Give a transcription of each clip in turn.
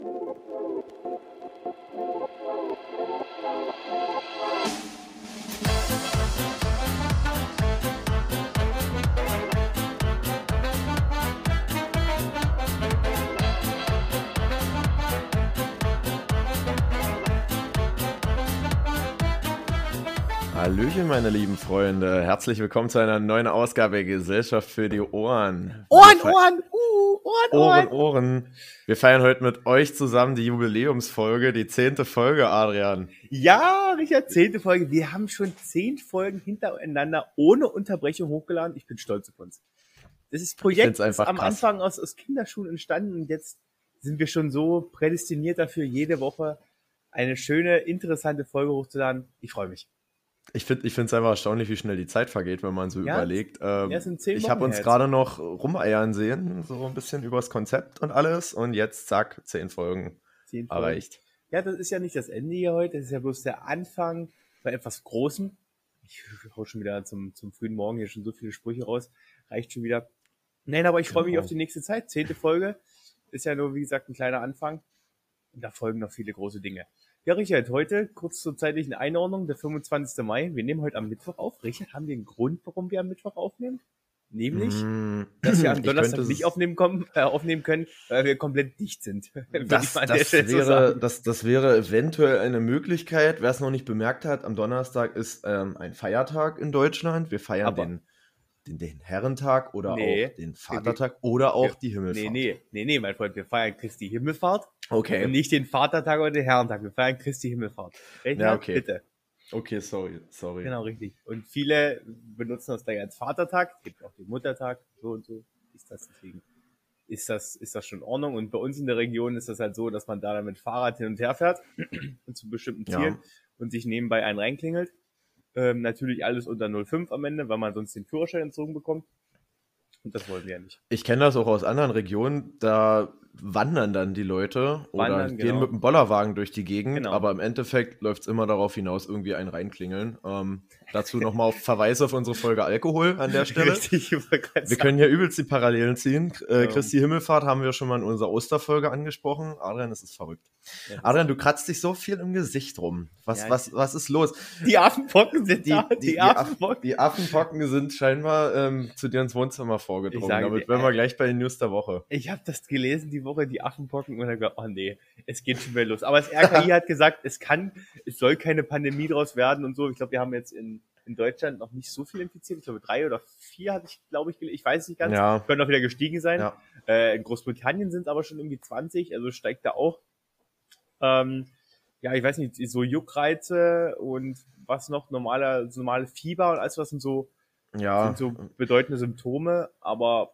Thank you. Hallöchen, meine lieben Freunde. Herzlich willkommen zu einer neuen Ausgabe Gesellschaft für die Ohren. Ohren, Ohren, uh, Ohren, Ohren, Ohren. Wir feiern heute mit euch zusammen die Jubiläumsfolge, die zehnte Folge, Adrian. Ja, Richard, zehnte Folge. Wir haben schon zehn Folgen hintereinander ohne Unterbrechung hochgeladen. Ich bin stolz auf uns. Das ist Projekt ist am krass. Anfang aus, aus Kinderschuhen entstanden und jetzt sind wir schon so prädestiniert dafür, jede Woche eine schöne, interessante Folge hochzuladen. Ich freue mich. Ich finde ich es einfach erstaunlich, wie schnell die Zeit vergeht, wenn man so ja, überlegt. Ähm, ja, ich habe uns gerade noch rumeiern sehen, so ein bisschen übers Konzept und alles. Und jetzt, zack, zehn Folgen, zehn Folgen erreicht. Ja, das ist ja nicht das Ende hier heute, das ist ja bloß der Anfang bei etwas Großem. Ich hau schon wieder zum, zum frühen Morgen hier schon so viele Sprüche raus. Reicht schon wieder. Nein, aber ich freue genau. mich auf die nächste Zeit. Zehnte Folge ist ja nur, wie gesagt, ein kleiner Anfang. Und da folgen noch viele große Dinge. Ja, Richard, heute kurz zur zeitlichen Einordnung, der 25. Mai. Wir nehmen heute am Mittwoch auf. Richard, haben wir einen Grund, warum wir am Mittwoch aufnehmen? Nämlich, mm, dass wir am Donnerstag nicht aufnehmen, kommen, äh, aufnehmen können, weil wir komplett dicht sind. Das, das wäre, das, das wäre eventuell eine Möglichkeit. Wer es noch nicht bemerkt hat, am Donnerstag ist ähm, ein Feiertag in Deutschland. Wir feiern Aber den den, den Herrentag oder nee, auch den Vatertag nee, oder auch die Himmelfahrt. Nee, nee, nee, nee, mein Freund, wir feiern Christi Himmelfahrt. Okay. Und nicht den Vatertag oder den Herrentag, wir feiern Christi Himmelfahrt. Rechner, ja, okay. Bitte. Okay, sorry, sorry. Genau, richtig. Und viele benutzen das gleich als Vatertag, es gibt auch den Muttertag, so und so ist das deswegen. Ist das, ist das schon in Ordnung? Und bei uns in der Region ist das halt so, dass man da dann mit Fahrrad hin und her fährt und zu bestimmten Zielen ja. und sich nebenbei einen reinklingelt. Ähm, natürlich alles unter 0,5 am Ende, weil man sonst den Führerschein entzogen bekommt. Und das wollen wir ja nicht. Ich kenne das auch aus anderen Regionen. Da wandern dann die Leute oder gehen genau. mit dem Bollerwagen durch die Gegend, genau. aber im Endeffekt läuft es immer darauf hinaus, irgendwie einen reinklingeln. Ähm, dazu nochmal auf Verweis auf unsere Folge Alkohol an der Stelle. Richtig, wir können ja übelst die Parallelen ziehen. Äh. Christi Himmelfahrt haben wir schon mal in unserer Osterfolge angesprochen. Adrian, das ist verrückt. Ja, Adrian, du kratzt dich so viel im Gesicht rum. Was, ja, was, was ist los? Die Affenpocken sind die, da. Die, die, Affenpocken. die Affenpocken sind scheinbar ähm, zu dir ins Wohnzimmer vorgedrungen. Damit wären wir gleich bei den News der Woche. Ich habe das gelesen, die Woche die Affenpocken und dann gedacht, oh nee, es geht schon wieder los. Aber das RKI hat gesagt, es kann, es soll keine Pandemie draus werden und so. Ich glaube, wir haben jetzt in, in Deutschland noch nicht so viel infiziert. Ich glaube, drei oder vier hatte ich, glaube ich, ich weiß es nicht ganz. Ja. Können auch wieder gestiegen sein. Ja. Äh, in Großbritannien sind es aber schon irgendwie 20, also steigt da auch. Ähm, ja, ich weiß nicht, so Juckreize und was noch, normale, normale Fieber und alles was sind so, ja. sind so bedeutende Symptome, aber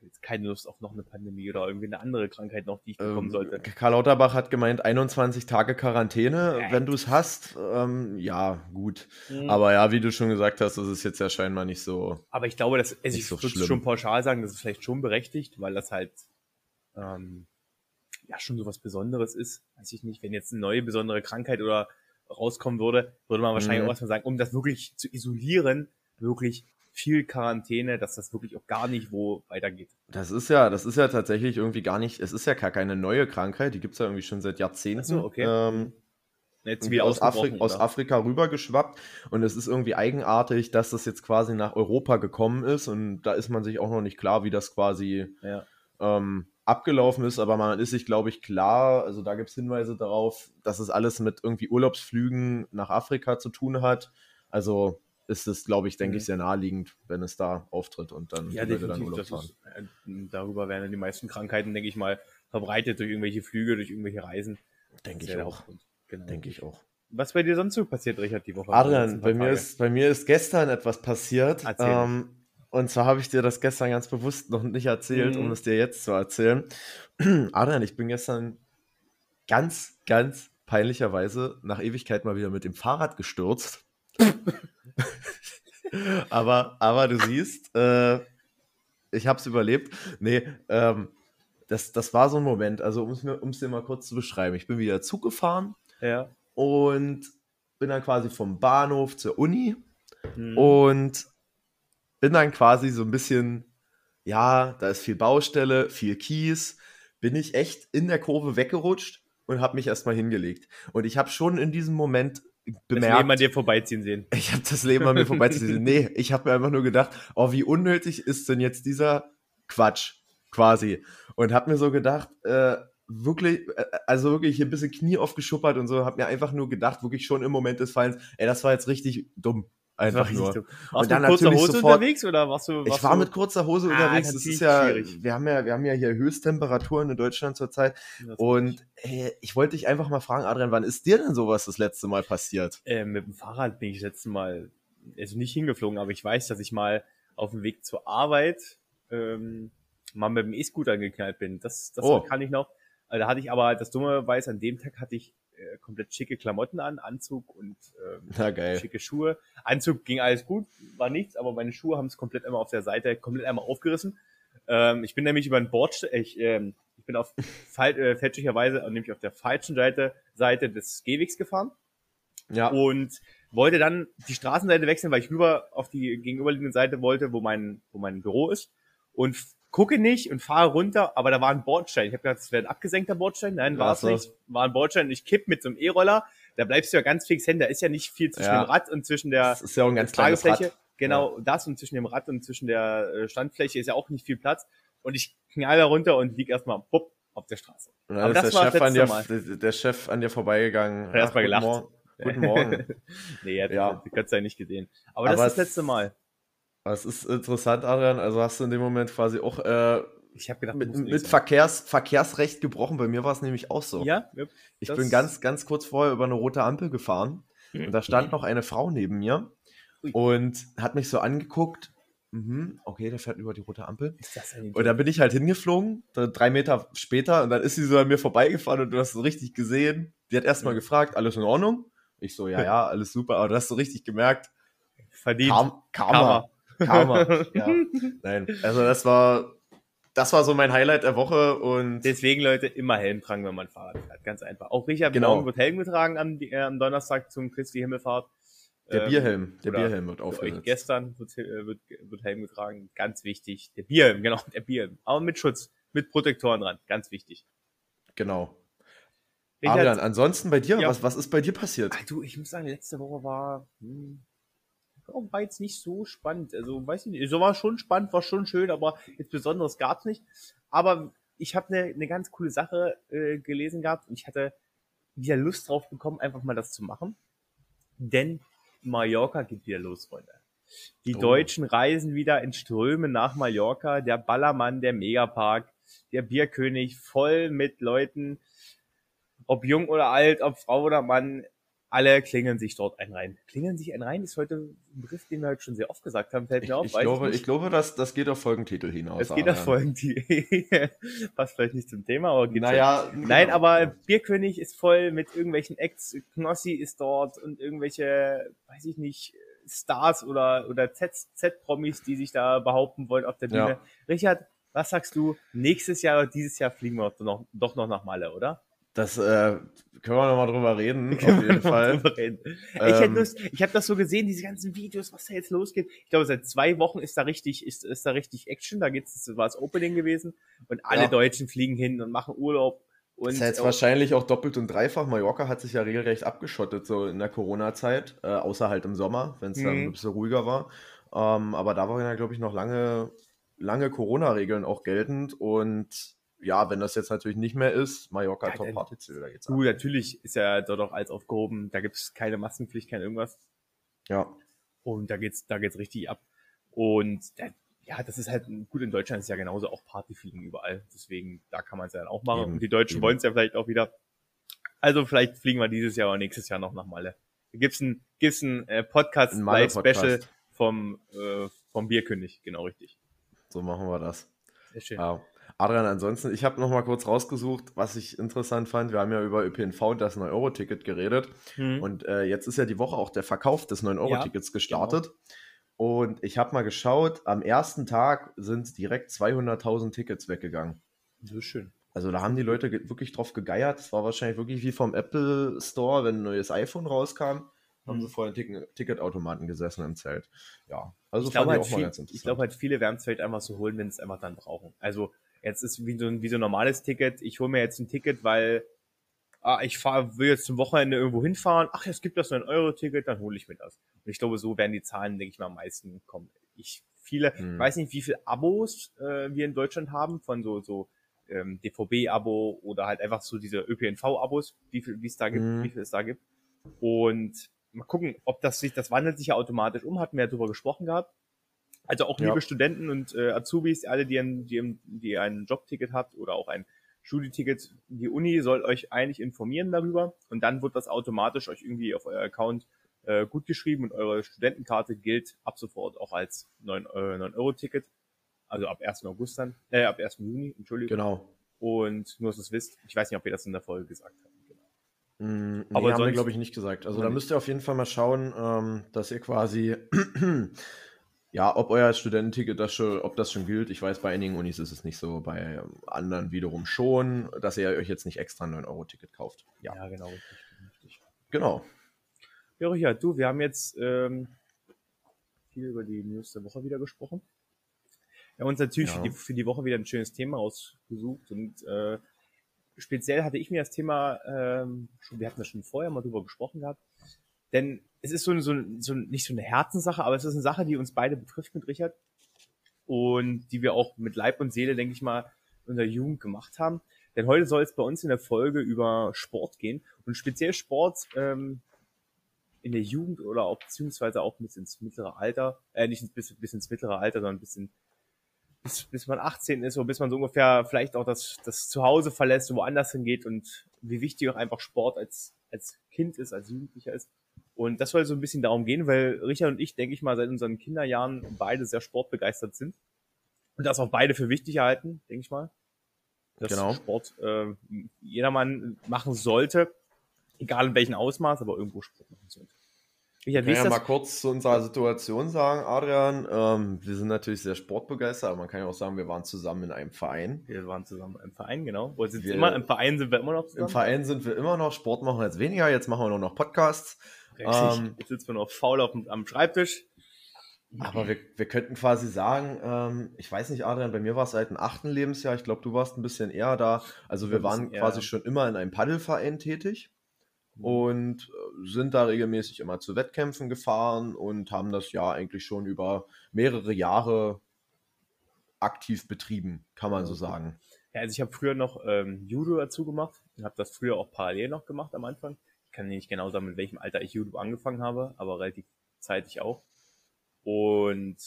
habe jetzt keine Lust auf noch eine Pandemie oder irgendwie eine andere Krankheit noch, die ich bekommen ähm, sollte. Karl Lauterbach hat gemeint, 21 Tage Quarantäne, ja. wenn du es hast. Ähm, ja, gut. Mhm. Aber ja, wie du schon gesagt hast, das ist jetzt ja scheinbar nicht so. Aber ich glaube, dass, also ich so würde schon pauschal sagen, das ist vielleicht schon berechtigt, weil das halt ähm, ja schon so was Besonderes ist. Weiß ich nicht, wenn jetzt eine neue besondere Krankheit oder rauskommen würde, würde man wahrscheinlich mhm. auch erstmal sagen, um das wirklich zu isolieren, wirklich viel Quarantäne, dass das wirklich auch gar nicht wo weitergeht. Das ist ja, das ist ja tatsächlich irgendwie gar nicht, es ist ja gar keine neue Krankheit, die gibt es ja irgendwie schon seit Jahrzehnten. so, okay. Ähm, jetzt wie aus, Afri aus Afrika rübergeschwappt und es ist irgendwie eigenartig, dass das jetzt quasi nach Europa gekommen ist und da ist man sich auch noch nicht klar, wie das quasi ja. ähm, abgelaufen ist, aber man ist sich, glaube ich, klar, also da gibt es Hinweise darauf, dass es alles mit irgendwie Urlaubsflügen nach Afrika zu tun hat. Also ist es, glaube ich, denke mhm. ich, sehr naheliegend, wenn es da auftritt und dann ja, Leute dann Urlaub fahren. Ist, äh, darüber werden dann die meisten Krankheiten, denke ich mal, verbreitet durch irgendwelche Flüge, durch irgendwelche Reisen. Denke ich auch. Genau. Denke ich auch. Was bei dir sonst so passiert, Richard, die Woche? Adrian, bei mir, ist, bei mir ist gestern etwas passiert. Ähm, und zwar habe ich dir das gestern ganz bewusst noch nicht erzählt, mhm. um es dir jetzt zu erzählen. Adrian, ich bin gestern ganz, ganz peinlicherweise nach Ewigkeit mal wieder mit dem Fahrrad gestürzt. aber, aber du siehst, äh, ich habe es überlebt. Nee, ähm, das, das war so ein Moment. Also, um es dir mal kurz zu beschreiben. Ich bin wieder Zug gefahren ja. und bin dann quasi vom Bahnhof zur Uni hm. und bin dann quasi so ein bisschen, ja, da ist viel Baustelle, viel Kies, bin ich echt in der Kurve weggerutscht und habe mich erstmal hingelegt. Und ich habe schon in diesem Moment bemerkt. Das Leben an dir vorbeiziehen sehen. Ich habe das Leben an mir vorbeiziehen sehen. Nee, ich habe mir einfach nur gedacht, oh, wie unnötig ist denn jetzt dieser Quatsch quasi. Und habe mir so gedacht, äh, wirklich, äh, also wirklich hier ein bisschen Knie aufgeschuppert und so, habe mir einfach nur gedacht, wirklich schon im Moment des Fallens, ey, das war jetzt richtig dumm. Einfach nur. Warst und dann du mit kurzer Hose sofort, unterwegs oder warst du? Warst ich war mit kurzer Hose ah, unterwegs. Das ist ja, schwierig. wir haben ja, wir haben ja hier Höchsttemperaturen in Deutschland zurzeit. Und ey, ich wollte dich einfach mal fragen, Adrian, wann ist dir denn sowas das letzte Mal passiert? Äh, mit dem Fahrrad bin ich das letzte Mal, also nicht hingeflogen, aber ich weiß, dass ich mal auf dem Weg zur Arbeit ähm, mal mit dem E-Scooter geknallt bin. Das, das oh. kann ich noch. Also da hatte ich aber, das Dumme weiß, an dem Tag hatte ich äh, komplett schicke Klamotten an, Anzug und ähm, schicke Schuhe. Anzug ging alles gut, war nichts, aber meine Schuhe haben es komplett einmal auf der Seite, komplett einmal aufgerissen. Ähm, ich bin nämlich über ein Board, ich, ähm, ich bin auf fall, äh, fälschlicherweise, nämlich auf der falschen Seite, Seite des Gehwegs gefahren. Ja. Und wollte dann die Straßenseite wechseln, weil ich rüber auf die gegenüberliegende Seite wollte, wo mein, wo mein Büro ist. Und gucke nicht und fahre runter, aber da war ein Bordstein. Ich habe gedacht, das wäre ein abgesenkter Bordstein. Nein, war es nicht. War ein Bordstein. Ich kipp mit so einem E-Roller. Da bleibst du ja ganz fix hängen. Da ist ja nicht viel zwischen ja. dem Rad und zwischen der das ist ja auch ein ganz Tragefläche. Rad. Genau, ja. das und zwischen dem Rad und zwischen der äh, Standfläche ist ja auch nicht viel Platz. Und ich knall da runter und lieg erstmal pupp, auf der Straße. Und dann aber ist das der, Chef an dir, der, der Chef an dir vorbeigegangen. Hat erstmal gelacht. Morgen. Guten Morgen. nee, er hat ja. Gott ja nicht gesehen. Aber, aber das ist das letzte Mal. Das ist interessant, Adrian. Also hast du in dem Moment quasi auch äh, ich habe gedacht, mit, mit Verkehrs, Verkehrsrecht gebrochen. Bei mir war es nämlich auch so. Ja, ich bin ganz, ganz kurz vorher über eine rote Ampel gefahren mhm. und da stand noch eine Frau neben mir Ui. und hat mich so angeguckt. Mhm, okay, der fährt über die rote Ampel. und dann bin ich halt hingeflogen, drei Meter später, und dann ist sie so an mir vorbeigefahren und du hast es richtig gesehen. Die hat erstmal mhm. gefragt, alles in Ordnung? Ich so, ja, ja, alles super, aber du hast so richtig gemerkt. Verdient. Karma. Karma. Karma. ja. Nein, also das war das war so mein Highlight der Woche und deswegen Leute immer Helm tragen, wenn man Fahrrad fährt, ganz einfach. Auch Richard genau. Morgen wird Helm getragen am, äh, am Donnerstag zum Christi Himmelfahrt. Der ähm, Bierhelm, der Bierhelm wird aufgesetzt. Gestern wird, äh, wird, wird Helm getragen, ganz wichtig. Der Bierhelm, genau, der Bierhelm. Aber mit Schutz, mit Protektoren dran, ganz wichtig. Genau. Richard, Adrian, ansonsten bei dir, ja. was, was ist bei dir passiert? Ach, du, ich muss sagen, letzte Woche war, hm, war jetzt nicht so spannend. Also, weiß ich nicht. So war schon spannend, war schon schön, aber jetzt Besonderes gab's nicht. Aber ich habe eine ne ganz coole Sache äh, gelesen gehabt und ich hatte wieder Lust drauf bekommen, einfach mal das zu machen. Denn Mallorca geht wieder los, Freunde. Die oh. Deutschen reisen wieder in Strömen nach Mallorca. Der Ballermann, der Megapark, der Bierkönig, voll mit Leuten, ob jung oder alt, ob Frau oder Mann alle klingeln sich dort ein rein. Klingeln sich ein rein ist heute ein Begriff, den wir halt schon sehr oft gesagt haben, fällt mir ich, auf. Ich glaube, ich glaube, dass das geht auf Folgentitel hinaus. Es geht auf Folgentitel. Passt vielleicht nicht zum Thema, aber geht naja, schon. Nein, genau. aber Bierkönig ist voll mit irgendwelchen Acts. Knossi ist dort und irgendwelche, weiß ich nicht, Stars oder, oder Z-Promis, die sich da behaupten wollen auf der Bühne. Ja. Richard, was sagst du? Nächstes Jahr oder dieses Jahr fliegen wir doch noch, doch noch nach Malle, oder? Das äh, können wir nochmal drüber reden, auf jeden Fall. Ähm, ich hätte Lust, ich habe das so gesehen, diese ganzen Videos, was da jetzt losgeht. Ich glaube, seit zwei Wochen ist da richtig, ist, ist da richtig Action. Da geht's, das war das Opening gewesen. Und alle ja. Deutschen fliegen hin und machen Urlaub. Und das ist jetzt wahrscheinlich auch doppelt und dreifach. Mallorca hat sich ja regelrecht abgeschottet, so in der Corona-Zeit, äh, außer halt im Sommer, wenn es dann mhm. ein bisschen ruhiger war. Ähm, aber da waren ja, glaube ich, noch lange, lange Corona-Regeln auch geltend und ja, wenn das jetzt natürlich nicht mehr ist, Mallorca ja, Top Party da geht's Du, natürlich ist ja dort auch alles aufgehoben, da gibt's keine Maskenpflicht, kein irgendwas. Ja. Und da geht's, da geht's richtig ab. Und ja, das ist halt gut in Deutschland ist ja genauso auch Partyfliegen überall. Deswegen, da kann man es ja dann auch machen. Eben, und die Deutschen wollen es ja vielleicht auch wieder. Also vielleicht fliegen wir dieses Jahr oder nächstes Jahr noch nach Malle. Da gibt's ein, gibt's ein äh, Podcast, ein Live Special vom, äh, vom Bierkönig, genau richtig. So machen wir das. Sehr schön. Ja. Adrian, ansonsten, ich habe noch mal kurz rausgesucht, was ich interessant fand. Wir haben ja über ÖPNV und das 9-Euro-Ticket geredet. Hm. Und äh, jetzt ist ja die Woche auch der Verkauf des 9-Euro-Tickets ja, gestartet. Genau. Und ich habe mal geschaut, am ersten Tag sind direkt 200.000 Tickets weggegangen. Ist schön. Also da haben die Leute wirklich drauf gegeiert. Es war wahrscheinlich wirklich wie vom Apple Store, wenn ein neues iPhone rauskam, haben mhm. sie vor den Ticketautomaten gesessen im Zelt. Ja, also ich glaube halt, viel, ich glaube halt, viele werden es vielleicht einfach so holen, wenn sie es einfach dann brauchen. Also Jetzt ist wie so ein, wie so ein normales Ticket. Ich hole mir jetzt ein Ticket, weil ah, ich fahr, will jetzt zum Wochenende irgendwo hinfahren. Ach, es gibt das 9-Euro-Ticket, dann hole ich mir das. Und ich glaube, so werden die Zahlen, denke ich mal, am meisten kommen. Ich viele, hm. weiß nicht, wie viele Abos äh, wir in Deutschland haben von so, so ähm, DVB-Abo oder halt einfach so diese ÖPNV-Abos, wie viel wie es da gibt, hm. wie viel es da gibt. Und mal gucken, ob das sich, das wandelt sich ja automatisch um, hatten wir ja drüber gesprochen gehabt. Also auch liebe ja. Studenten und äh, Azubis, alle, die ein, die, die ein Jobticket habt oder auch ein Studieticket, die Uni soll euch eigentlich informieren darüber und dann wird das automatisch euch irgendwie auf euer Account äh, gut geschrieben und eure Studentenkarte gilt ab sofort auch als 9-Euro-Ticket. Äh, also ab 1. August dann, äh, ab 1. Juni, Entschuldigung. Genau. Und nur, dass ihr es wisst, ich weiß nicht, ob ihr das in der Folge gesagt habt. Genau. Mm, nee, Aber haben wir, glaube ich, nicht gesagt. Also da müsst ihr auf jeden Fall mal schauen, ähm, dass ihr quasi Ja, ob euer Studententicket das schon, ob das schon gilt, ich weiß, bei einigen Unis ist es nicht so, bei anderen wiederum schon, dass ihr euch jetzt nicht extra ein 9-Euro-Ticket kauft. Ja, ja genau, richtig, richtig. Genau. Ja, Richard, du, wir haben jetzt ähm, viel über die News der Woche wieder gesprochen. Wir haben uns natürlich ja. für, die, für die Woche wieder ein schönes Thema ausgesucht und äh, speziell hatte ich mir das Thema, ähm, schon, wir hatten das schon vorher mal drüber gesprochen gehabt, denn es ist so, so, so nicht so eine Herzenssache, aber es ist eine Sache, die uns beide betrifft mit Richard und die wir auch mit Leib und Seele, denke ich mal, in der Jugend gemacht haben. Denn heute soll es bei uns in der Folge über Sport gehen und speziell Sport ähm, in der Jugend oder auch beziehungsweise auch bis ins mittlere Alter, äh, nicht bis, bis ins mittlere Alter, sondern bis, in, bis, bis man 18 ist oder bis man so ungefähr vielleicht auch das, das Zuhause verlässt und woanders hingeht und wie wichtig auch einfach Sport als, als Kind ist, als Jugendlicher ist. Und das soll so ein bisschen darum gehen, weil Richard und ich, denke ich mal, seit unseren Kinderjahren beide sehr sportbegeistert sind. Und das auch beide für wichtig halten, denke ich mal. Dass genau. Sport äh, jedermann machen sollte, egal in welchem Ausmaß, aber irgendwo Sport machen sollte. Ich kann ja mal kurz zu unserer Situation sagen, Adrian. Ähm, wir sind natürlich sehr sportbegeistert, aber man kann ja auch sagen, wir waren zusammen in einem Verein. Wir waren zusammen im Verein, genau. Wo sind wir, immer, Im Verein sind wir immer noch zusammen. Im Verein sind wir immer noch. Sport machen wir jetzt weniger. Jetzt machen wir nur noch Podcasts. Ähm, Jetzt sitzt man noch faul auf, am Schreibtisch. Aber wir, wir könnten quasi sagen, ähm, ich weiß nicht, Adrian, bei mir war es seit dem achten Lebensjahr, ich glaube, du warst ein bisschen eher da. Also wir waren quasi schon immer in einem Paddelverein tätig mhm. und äh, sind da regelmäßig immer zu Wettkämpfen gefahren und haben das ja eigentlich schon über mehrere Jahre aktiv betrieben, kann man so sagen. Ja, also ich habe früher noch ähm, Judo dazu gemacht und habe das früher auch parallel noch gemacht am Anfang kann nicht genau sagen, mit welchem Alter ich YouTube angefangen habe, aber relativ zeitig auch. Und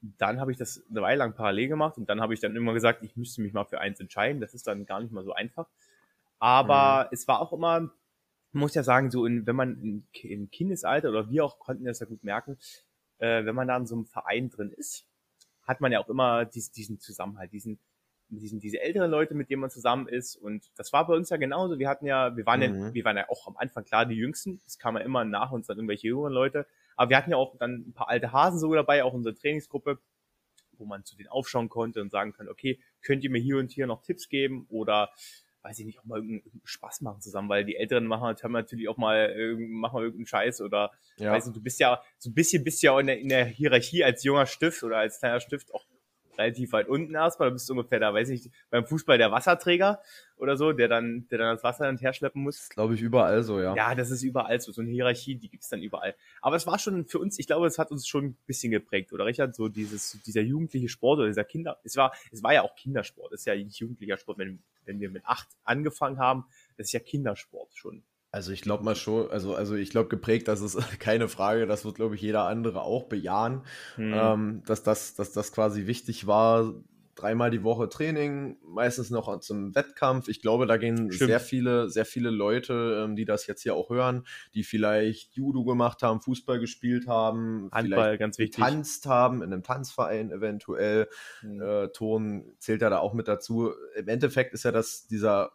dann habe ich das eine Weile lang parallel gemacht und dann habe ich dann immer gesagt, ich müsste mich mal für eins entscheiden. Das ist dann gar nicht mal so einfach. Aber mhm. es war auch immer, muss ja sagen, so in, wenn man in, im Kindesalter oder wir auch konnten das ja gut merken, äh, wenn man da in so einem Verein drin ist, hat man ja auch immer dies, diesen Zusammenhalt, diesen, diesen, diese älteren Leute, mit denen man zusammen ist. Und das war bei uns ja genauso. Wir hatten ja, wir waren mhm. ja, wir waren ja auch am Anfang klar die Jüngsten. Es kamen ja immer nach uns dann irgendwelche jüngeren Leute. Aber wir hatten ja auch dann ein paar alte Hasen so dabei, auch unsere Trainingsgruppe, wo man zu denen aufschauen konnte und sagen kann, okay, könnt ihr mir hier und hier noch Tipps geben oder weiß ich nicht, auch mal irgendeinen Spaß machen zusammen, weil die Älteren machen natürlich auch mal, machen mal irgendeinen Scheiß oder, ja. weiß nicht, du bist ja, so ein bisschen bist ja in der, in der Hierarchie als junger Stift oder als kleiner Stift auch relativ weit unten erstmal. Da bist du ungefähr da, weiß ich, beim Fußball der Wasserträger oder so, der dann, der dann das Wasser dann herschleppen muss. Glaube ich überall so, ja. Ja, das ist überall so. So eine Hierarchie, die gibt's dann überall. Aber es war schon für uns, ich glaube, es hat uns schon ein bisschen geprägt, oder Richard? So dieses, dieser jugendliche Sport oder dieser Kinder, es war, es war ja auch Kindersport. Es ist ja nicht jugendlicher Sport. Wenn, wenn wir mit acht angefangen haben, das ist ja Kindersport schon. Also ich glaube mal schon, also, also ich glaube geprägt, das ist keine Frage, das wird, glaube ich, jeder andere auch bejahen, hm. ähm, dass, das, dass das quasi wichtig war, dreimal die Woche Training, meistens noch zum Wettkampf. Ich glaube, da gehen Stimmt. sehr viele, sehr viele Leute, ähm, die das jetzt hier auch hören, die vielleicht Judo gemacht haben, Fußball gespielt haben, Handball, vielleicht ganz wichtig. getanzt haben, in einem Tanzverein eventuell. Mhm. Äh, Ton zählt ja da auch mit dazu. Im Endeffekt ist ja das dieser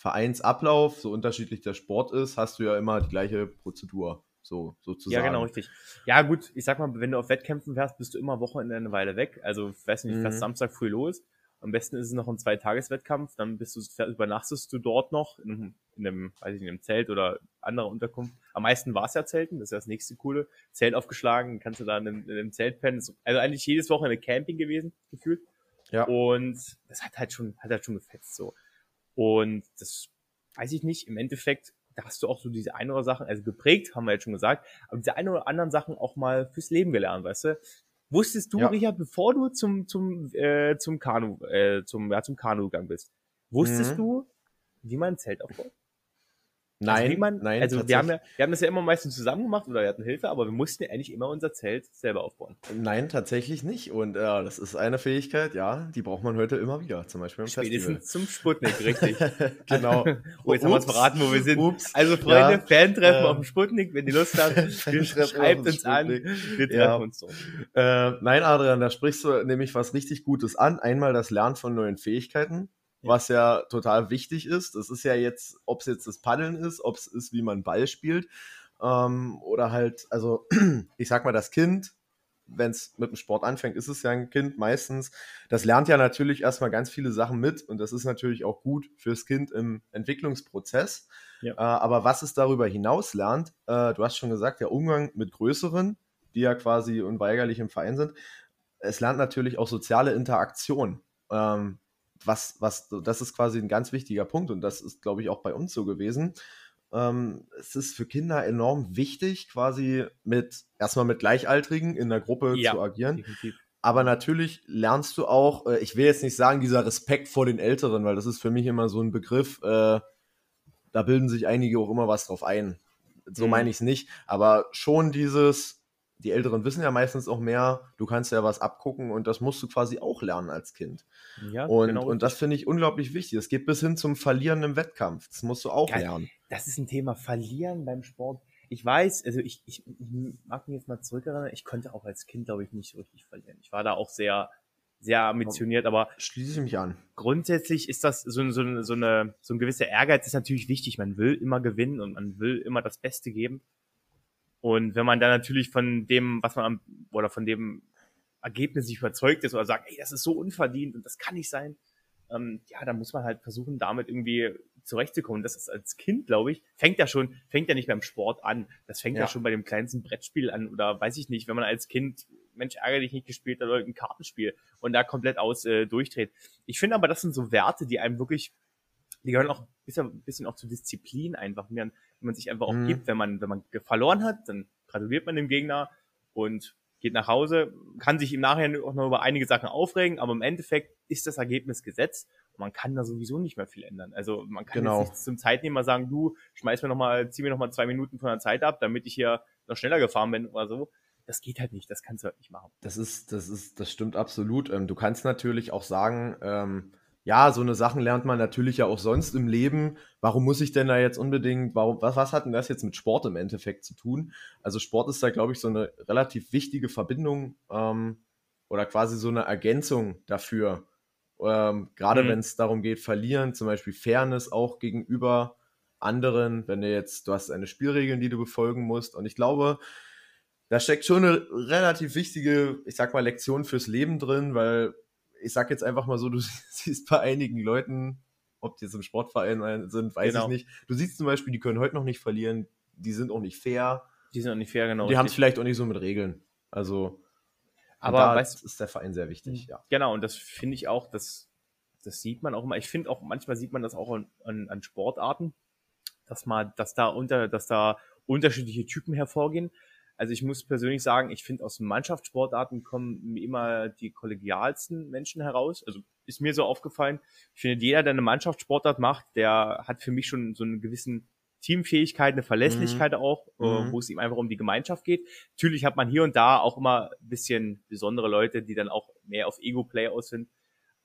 Vereinsablauf, so unterschiedlich der Sport ist, hast du ja immer die gleiche Prozedur. So, sozusagen. Ja, genau, richtig. Ja, gut, ich sag mal, wenn du auf Wettkämpfen fährst, bist du immer Wochenende eine Weile weg. Also, ich weiß nicht, mhm. fährst Samstag früh los. Am besten ist es noch ein Zweitageswettkampf, dann bist du, übernachtest du dort noch in einem, in einem, weiß ich nicht, in einem Zelt oder anderer Unterkunft. Am meisten war es ja Zelten, das ist ja das nächste Coole. Zelt aufgeschlagen, kannst du da in einem, in einem Zelt pennen. Also eigentlich jedes Wochenende Camping gewesen, gefühlt. Ja. Und das hat halt schon, hat halt schon gefetzt so. Und das weiß ich nicht, im Endeffekt, da hast du auch so diese ein oder Sachen, also geprägt, haben wir jetzt schon gesagt, aber diese ein oder anderen Sachen auch mal fürs Leben gelernt, weißt du? Wusstest du, ja. Richard, bevor du zum, zum, äh, zum Kanu, äh, zum, ja, zum Kanu gegangen bist, wusstest mhm. du, wie man ein Zelt aufbaut? Nein, also man, nein. Also wir haben, ja, wir haben das ja immer meistens zusammen gemacht oder wir hatten Hilfe, aber wir mussten ja eigentlich immer unser Zelt selber aufbauen. Nein, tatsächlich nicht. Und äh, das ist eine Fähigkeit, ja, die braucht man heute immer wieder. Zum Beispiel im Spätestens Festival. zum Sputnik, richtig. genau. oh, jetzt Ups. haben wir uns verraten, wo wir sind. Ups. Also Freunde, ja. Fantreffen äh, auf dem Sputnik, wenn ihr Lust habt, schreibt uns an. Wir treffen ja. uns so. Äh, nein, Adrian, da sprichst du nämlich was richtig Gutes an. Einmal das Lernen von neuen Fähigkeiten was ja total wichtig ist. Das ist ja jetzt, ob es jetzt das Paddeln ist, ob es ist, wie man Ball spielt. Ähm, oder halt, also ich sag mal, das Kind, wenn es mit dem Sport anfängt, ist es ja ein Kind meistens. Das lernt ja natürlich erstmal ganz viele Sachen mit und das ist natürlich auch gut fürs Kind im Entwicklungsprozess. Ja. Äh, aber was es darüber hinaus lernt, äh, du hast schon gesagt, der Umgang mit Größeren, die ja quasi unweigerlich im Verein sind, es lernt natürlich auch soziale Interaktion. Ähm, was, was, das ist quasi ein ganz wichtiger Punkt und das ist, glaube ich, auch bei uns so gewesen. Ähm, es ist für Kinder enorm wichtig, quasi mit, erstmal mit Gleichaltrigen in der Gruppe ja, zu agieren. Definitiv. Aber natürlich lernst du auch, äh, ich will jetzt nicht sagen, dieser Respekt vor den Älteren, weil das ist für mich immer so ein Begriff, äh, da bilden sich einige auch immer was drauf ein. So mhm. meine ich es nicht, aber schon dieses, die Älteren wissen ja meistens auch mehr, du kannst ja was abgucken und das musst du quasi auch lernen als Kind. Ja, und, genau. Und das finde ich unglaublich wichtig. Es geht bis hin zum Verlieren im Wettkampf. Das musst du auch Geil. lernen. Das ist ein Thema, Verlieren beim Sport. Ich weiß, also ich, ich, ich mag mich jetzt mal zurückerinnern, ich konnte auch als Kind, glaube ich, nicht so richtig verlieren. Ich war da auch sehr, sehr ambitioniert, aber schließe ich mich an. Grundsätzlich ist das so, so, so, eine, so ein gewisser Ehrgeiz ist natürlich wichtig. Man will immer gewinnen und man will immer das Beste geben. Und wenn man dann natürlich von dem, was man am, oder von dem Ergebnis sich überzeugt ist oder sagt, ey, das ist so unverdient und das kann nicht sein, ähm, ja, dann muss man halt versuchen, damit irgendwie zurechtzukommen. Das ist als Kind, glaube ich, fängt ja schon, fängt ja nicht beim Sport an. Das fängt ja. ja schon bei dem kleinsten Brettspiel an oder weiß ich nicht, wenn man als Kind Mensch ärgere dich nicht gespielt hat oder ein Kartenspiel und da komplett aus äh, durchdreht. Ich finde aber, das sind so Werte, die einem wirklich, die gehören auch ein bisschen, auch zur Disziplin einfach. Wenn man sich einfach auch mhm. gibt, wenn man, wenn man verloren hat, dann gratuliert man dem Gegner und geht nach Hause, kann sich im Nachhinein auch noch über einige Sachen aufregen, aber im Endeffekt ist das Ergebnis gesetzt und man kann da sowieso nicht mehr viel ändern. Also man kann genau. jetzt nicht zum Zeitnehmer sagen, du schmeiß mir noch mal, zieh mir noch mal zwei Minuten von der Zeit ab, damit ich hier noch schneller gefahren bin oder so. Das geht halt nicht, das kannst du halt nicht machen. Das ist, das ist, das stimmt absolut. Ähm, du kannst natürlich auch sagen, ähm, ja, so eine Sachen lernt man natürlich ja auch sonst im Leben. Warum muss ich denn da jetzt unbedingt, warum, was, was hat denn das jetzt mit Sport im Endeffekt zu tun? Also Sport ist da, glaube ich, so eine relativ wichtige Verbindung ähm, oder quasi so eine Ergänzung dafür. Ähm, Gerade mhm. wenn es darum geht, verlieren, zum Beispiel Fairness auch gegenüber anderen, wenn du jetzt, du hast eine Spielregeln, die du befolgen musst. Und ich glaube, da steckt schon eine relativ wichtige, ich sag mal, Lektion fürs Leben drin, weil ich sag jetzt einfach mal so, du siehst bei einigen Leuten, ob die jetzt im Sportverein sind, weiß genau. ich nicht. Du siehst zum Beispiel, die können heute noch nicht verlieren, die sind auch nicht fair. Die sind auch nicht fair, genau. Die haben es vielleicht auch nicht so mit Regeln. Also, aber da weißt, ist der Verein sehr wichtig, ja. Genau, und das finde ich auch, das, das sieht man auch immer. Ich finde auch, manchmal sieht man das auch an, an, an Sportarten, dass man, dass da unter, dass da unterschiedliche Typen hervorgehen. Also ich muss persönlich sagen, ich finde aus Mannschaftssportarten kommen immer die kollegialsten Menschen heraus. Also ist mir so aufgefallen. Ich finde, jeder, der eine Mannschaftssportart macht, der hat für mich schon so einen gewissen Teamfähigkeit, eine Verlässlichkeit mhm. auch, äh, mhm. wo es ihm einfach um die Gemeinschaft geht. Natürlich hat man hier und da auch immer ein bisschen besondere Leute, die dann auch mehr auf Ego-Play aus sind.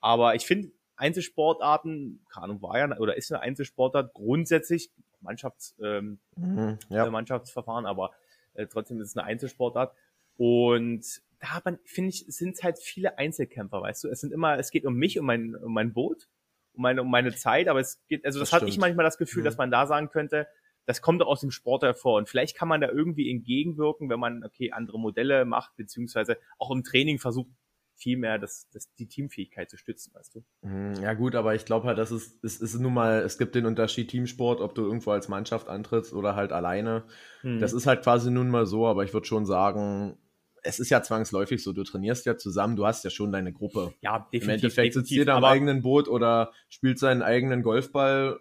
Aber ich finde, Einzelsportarten, keine Ahnung, war ja oder ist eine Einzelsportart grundsätzlich Mannschafts, ähm, mhm, ja. Mannschaftsverfahren, aber äh, trotzdem ist es eine Einzelsportart. Und da hat man, finde ich, sind es halt viele Einzelkämpfer, weißt du? Es sind immer, es geht um mich, um mein, um mein Boot, um meine, um meine Zeit, aber es geht, also das, das hatte ich manchmal das Gefühl, mhm. dass man da sagen könnte, das kommt doch aus dem Sport hervor. Und vielleicht kann man da irgendwie entgegenwirken, wenn man, okay, andere Modelle macht, beziehungsweise auch im Training versucht, viel mehr das, das, die Teamfähigkeit zu stützen, weißt du? Mhm, ja gut, aber ich glaube halt, dass es, es ist nun mal, es gibt den Unterschied Teamsport, ob du irgendwo als Mannschaft antrittst oder halt alleine. Mhm. Das ist halt quasi nun mal so, aber ich würde schon sagen, es ist ja zwangsläufig so, du trainierst ja zusammen, du hast ja schon deine Gruppe. Ja, definitiv. Im Endeffekt sitzt jeder am eigenen Boot oder spielt seinen eigenen Golfball.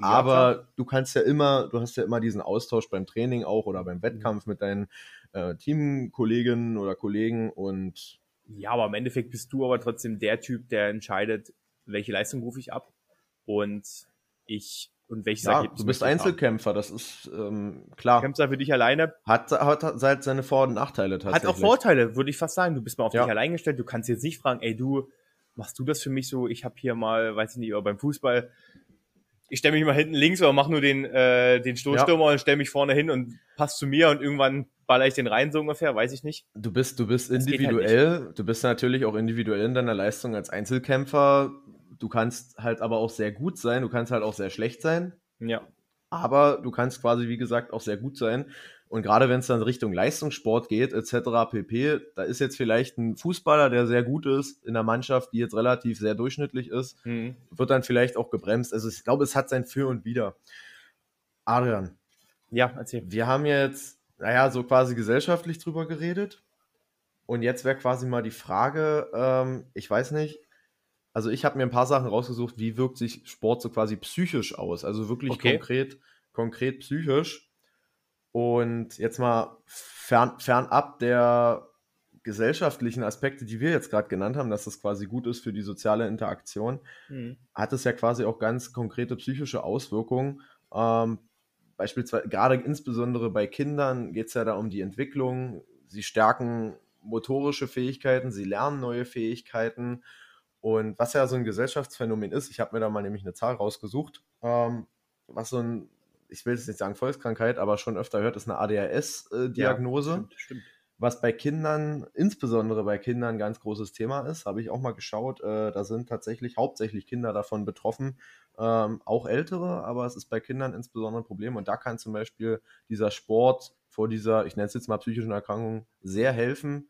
Ja, aber klar. du kannst ja immer, du hast ja immer diesen Austausch beim Training auch oder beim Wettkampf mit deinen äh, Teamkolleginnen oder Kollegen und ja, aber im Endeffekt bist du aber trotzdem der Typ, der entscheidet, welche Leistung rufe ich ab und ich und welches ja, Ergebnis. Du bist Einzelkämpfer, haben. das ist ähm, klar. Kämpfer für dich alleine. Hat, hat, hat seine Vor- und Nachteile tatsächlich. Hat auch Vorteile, würde ich fast sagen. Du bist mal auf ja. dich allein gestellt. Du kannst jetzt nicht fragen, ey, du, machst du das für mich so? Ich habe hier mal, weiß ich nicht, beim Fußball, ich stelle mich mal hinten links oder mach nur den, äh, den Stoßstürmer ja. und stelle mich vorne hin und passt zu mir und irgendwann baller ich den rein, so ungefähr, weiß ich nicht. Du bist, du bist halt individuell, halt du bist natürlich auch individuell in deiner Leistung als Einzelkämpfer. Du kannst halt aber auch sehr gut sein, du kannst halt auch sehr schlecht sein. Ja. Aber du kannst quasi, wie gesagt, auch sehr gut sein. Und gerade wenn es dann Richtung Leistungssport geht, etc., pp., da ist jetzt vielleicht ein Fußballer, der sehr gut ist in der Mannschaft, die jetzt relativ sehr durchschnittlich ist, mhm. wird dann vielleicht auch gebremst. Also ich glaube, es hat sein Für und Wider. Adrian. Ja, erzähl. Wir haben jetzt, naja, so quasi gesellschaftlich drüber geredet. Und jetzt wäre quasi mal die Frage, ähm, ich weiß nicht, also ich habe mir ein paar Sachen rausgesucht, wie wirkt sich Sport so quasi psychisch aus? Also wirklich okay. konkret, konkret psychisch. Und jetzt mal fern, fernab der gesellschaftlichen Aspekte, die wir jetzt gerade genannt haben, dass das quasi gut ist für die soziale Interaktion, mhm. hat es ja quasi auch ganz konkrete psychische Auswirkungen. Ähm, beispielsweise, gerade insbesondere bei Kindern geht es ja da um die Entwicklung. Sie stärken motorische Fähigkeiten, sie lernen neue Fähigkeiten. Und was ja so ein Gesellschaftsphänomen ist, ich habe mir da mal nämlich eine Zahl rausgesucht, ähm, was so ein ich will jetzt nicht sagen Volkskrankheit, aber schon öfter hört, ist eine ADHS-Diagnose. Ja, stimmt, stimmt. Was bei Kindern, insbesondere bei Kindern, ein ganz großes Thema ist, habe ich auch mal geschaut. Äh, da sind tatsächlich hauptsächlich Kinder davon betroffen, ähm, auch ältere, aber es ist bei Kindern insbesondere ein Problem. Und da kann zum Beispiel dieser Sport vor dieser, ich nenne es jetzt mal psychischen Erkrankung, sehr helfen.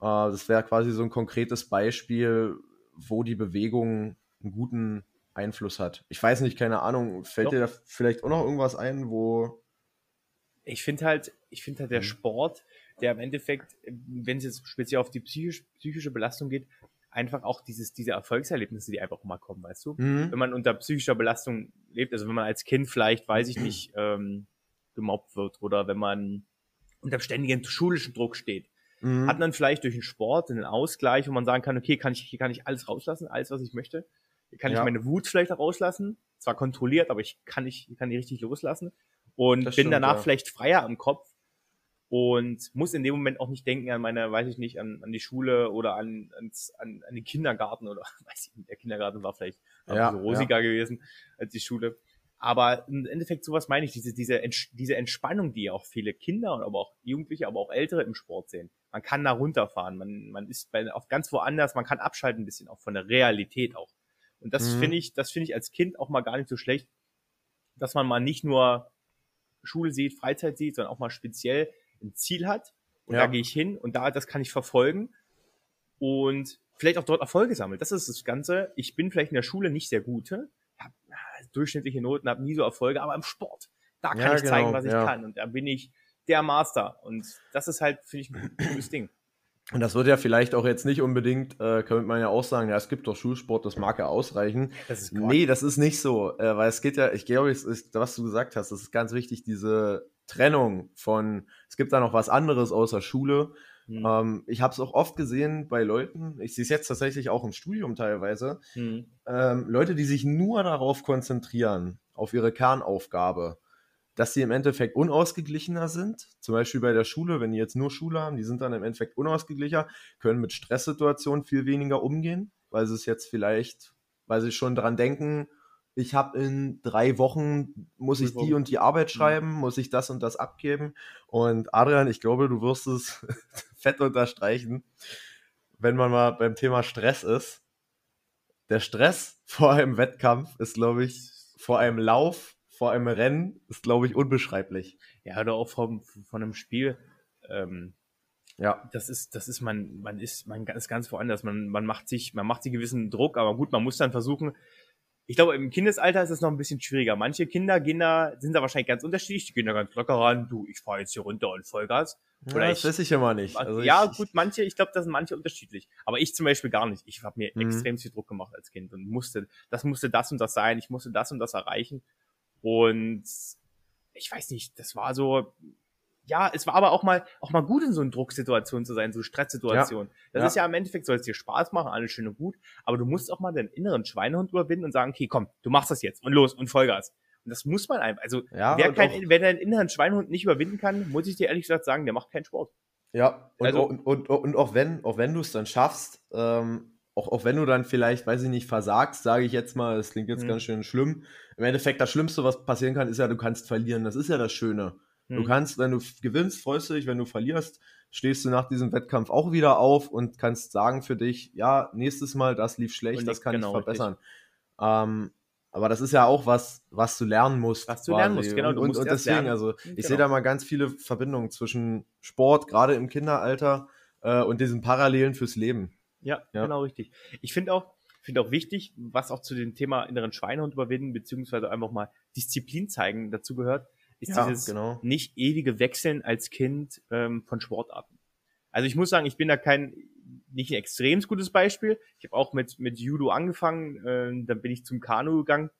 Äh, das wäre quasi so ein konkretes Beispiel, wo die Bewegung einen guten Einfluss hat. Ich weiß nicht, keine Ahnung, fällt Doch. dir da vielleicht auch noch irgendwas ein, wo. Ich finde halt, ich finde halt der mhm. Sport, der im Endeffekt, wenn es jetzt speziell auf die psychisch, psychische Belastung geht, einfach auch dieses, diese Erfolgserlebnisse, die einfach mal kommen, weißt du? Mhm. Wenn man unter psychischer Belastung lebt, also wenn man als Kind vielleicht, weiß ich nicht, ähm, gemobbt wird oder wenn man unter ständigen schulischen Druck steht, mhm. hat man vielleicht durch den Sport einen Ausgleich, wo man sagen kann, okay, kann ich, hier kann ich alles rauslassen, alles, was ich möchte. Hier kann ja. ich meine Wut vielleicht auch rauslassen. Zwar kontrolliert, aber ich kann nicht, ich kann die richtig loslassen. Und das bin stimmt, danach ja. vielleicht freier am Kopf und muss in dem Moment auch nicht denken an meine, weiß ich nicht, an, an die Schule oder an, ans, an, an den Kindergarten oder weiß ich nicht, der Kindergarten war vielleicht ja, so rosiger ja. gewesen als die Schule. Aber im Endeffekt sowas meine ich, diese, diese, diese Entspannung, die auch viele Kinder und aber auch Jugendliche, aber auch Ältere im Sport sehen. Man kann da runterfahren, man, man ist bei, auf ganz woanders, man kann abschalten ein bisschen auch von der Realität auch. Und das mhm. finde ich, das finde ich als Kind auch mal gar nicht so schlecht, dass man mal nicht nur Schule sieht, Freizeit sieht, sondern auch mal speziell ein Ziel hat. Und ja. da gehe ich hin und da, das kann ich verfolgen und vielleicht auch dort Erfolge sammeln. Das ist das Ganze. Ich bin vielleicht in der Schule nicht sehr gute, habe durchschnittliche Noten, habe nie so Erfolge, aber im Sport, da kann ja, ich genau, zeigen, was ich ja. kann. Und da bin ich der Master. Und das ist halt, finde ich, ein gutes Ding. Und das wird ja vielleicht auch jetzt nicht unbedingt, äh, könnte man ja auch sagen, ja, es gibt doch Schulsport, das mag ja ausreichen. Das nee, das ist nicht so, äh, weil es geht ja, ich glaube, es ist, was du gesagt hast, das ist ganz wichtig, diese Trennung von, es gibt da noch was anderes außer Schule. Mhm. Ähm, ich habe es auch oft gesehen bei Leuten, ich sehe es jetzt tatsächlich auch im Studium teilweise, mhm. ähm, Leute, die sich nur darauf konzentrieren, auf ihre Kernaufgabe dass sie im Endeffekt unausgeglichener sind. Zum Beispiel bei der Schule, wenn die jetzt nur Schule haben, die sind dann im Endeffekt unausgeglichener, können mit Stresssituationen viel weniger umgehen, weil sie es jetzt vielleicht, weil sie schon dran denken, ich habe in drei Wochen, muss ich die und die Arbeit mhm. schreiben, muss ich das und das abgeben. Und Adrian, ich glaube, du wirst es fett unterstreichen, wenn man mal beim Thema Stress ist. Der Stress vor einem Wettkampf ist, glaube ich, vor einem Lauf vor einem Rennen ist, glaube ich, unbeschreiblich. Ja, oder auch vom, von einem Spiel. Ähm, ja. Das ist, das ist, man, man ist, man ist ganz woanders. Man, man macht sich, man macht sich gewissen Druck, aber gut, man muss dann versuchen, Ich glaube, im Kindesalter ist es noch ein bisschen schwieriger. Manche Kinder da, sind da wahrscheinlich ganz unterschiedlich. Die gehen da ganz locker ran. Du, ich fahre jetzt hier runter und Vollgas. Oder ja, das ich, weiß ich immer nicht. Also ja, ich, gut, manche, ich glaube, da sind manche unterschiedlich. Aber ich zum Beispiel gar nicht. Ich habe mir mhm. extrem viel Druck gemacht als Kind und musste, das musste das und das sein. Ich musste das und das erreichen. Und ich weiß nicht, das war so, ja, es war aber auch mal, auch mal gut in so einer Drucksituation zu sein, so Stresssituation. Ja. Das ja. ist ja im Endeffekt, soll es dir Spaß machen, alles schön und gut, aber du musst auch mal deinen inneren Schweinehund überwinden und sagen, okay, komm, du machst das jetzt und los und Vollgas. Und das muss man einfach. Also, ja, wer, kein, wer deinen inneren Schweinehund nicht überwinden kann, muss ich dir ehrlich gesagt sagen, der macht keinen Sport. Ja, und, also, und, und, und, auch wenn, auch wenn du es dann schaffst, ähm, auch, auch wenn du dann vielleicht, weiß ich nicht, versagst, sage ich jetzt mal, das klingt jetzt mhm. ganz schön schlimm. Im Endeffekt, das Schlimmste, was passieren kann, ist ja, du kannst verlieren. Das ist ja das Schöne. Du hm. kannst, wenn du gewinnst, freust du dich, wenn du verlierst, stehst du nach diesem Wettkampf auch wieder auf und kannst sagen für dich, ja, nächstes Mal, das lief schlecht, das kann genau, ich verbessern. Ähm, aber das ist ja auch was, was du lernen musst. Was du lernen musst, genau. Du und, und deswegen, lernen. also ich genau. sehe da mal ganz viele Verbindungen zwischen Sport, gerade im Kinderalter, äh, und diesen Parallelen fürs Leben. Ja, ja. genau richtig. Ich finde auch, finde auch wichtig, was auch zu dem Thema inneren Schweinehund überwinden, beziehungsweise einfach mal Disziplin zeigen dazu gehört, ist ja, dieses genau. nicht ewige Wechseln als Kind ähm, von Sportarten. Also ich muss sagen, ich bin da kein nicht ein extrem gutes Beispiel. Ich habe auch mit mit Judo angefangen, äh, dann bin ich zum Kanu gegangen.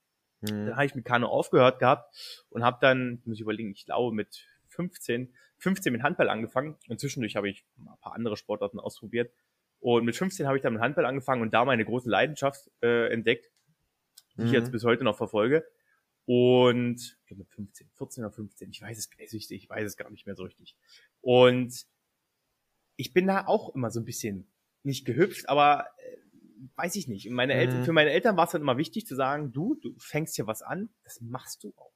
Mhm. Dann habe ich mit Kanu aufgehört gehabt und habe dann, muss ich überlegen, ich glaube mit 15, 15 mit Handball angefangen und zwischendurch habe ich ein paar andere Sportarten ausprobiert. Und mit 15 habe ich dann mit Handball angefangen und da meine große Leidenschaft äh, entdeckt, die mhm. ich jetzt bis heute noch verfolge. Und ich glaube mit 15, 14 oder 15, ich weiß es, ich weiß es gar nicht mehr so richtig. Und ich bin da auch immer so ein bisschen nicht gehüpft, aber äh, weiß ich nicht. Und meine mhm. Eltern, für meine Eltern war es dann immer wichtig zu sagen, du, du fängst hier was an, das machst du auch.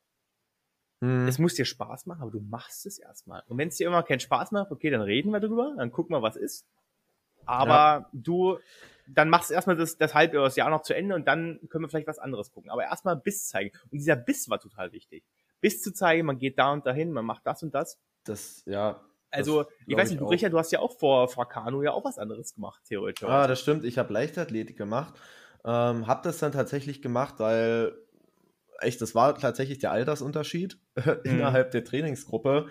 Mhm. Es muss dir Spaß machen, aber du machst es erstmal. Und wenn es dir immer keinen Spaß macht, okay, dann reden wir drüber, dann gucken wir, was ist. Aber ja. du dann machst du erstmal das, das halbe das Jahr noch zu Ende und dann können wir vielleicht was anderes gucken. Aber erstmal Biss zeigen. Und dieser Biss war total wichtig. Biss zu zeigen, man geht da und dahin, man macht das und das. Das, ja. Also, ich weiß nicht, du, Richard, du hast ja auch vor, Kanu ja auch was anderes gemacht, theoretisch. Ah, das stimmt. Ich habe Leichtathletik gemacht. Ähm, habe das dann tatsächlich gemacht, weil echt, das war tatsächlich der Altersunterschied mhm. innerhalb der Trainingsgruppe.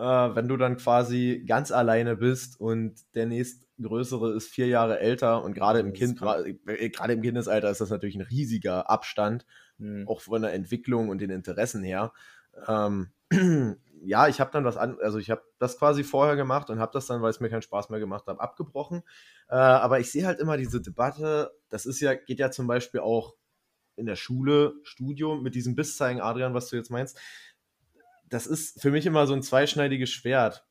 Äh, wenn du dann quasi ganz alleine bist und der nächst größere ist vier Jahre älter und gerade im Kind, äh, gerade im Kindesalter ist das natürlich ein riesiger Abstand, mhm. auch von der Entwicklung und den Interessen her. Ähm, ja, ich habe dann was an, also ich habe das quasi vorher gemacht und habe das dann, weil es mir keinen Spaß mehr gemacht hat, abgebrochen. Äh, aber ich sehe halt immer diese Debatte, das ist ja, geht ja zum Beispiel auch in der Schule, Studium mit diesem Biss zeigen, Adrian, was du jetzt meinst. Das ist für mich immer so ein zweischneidiges Schwert.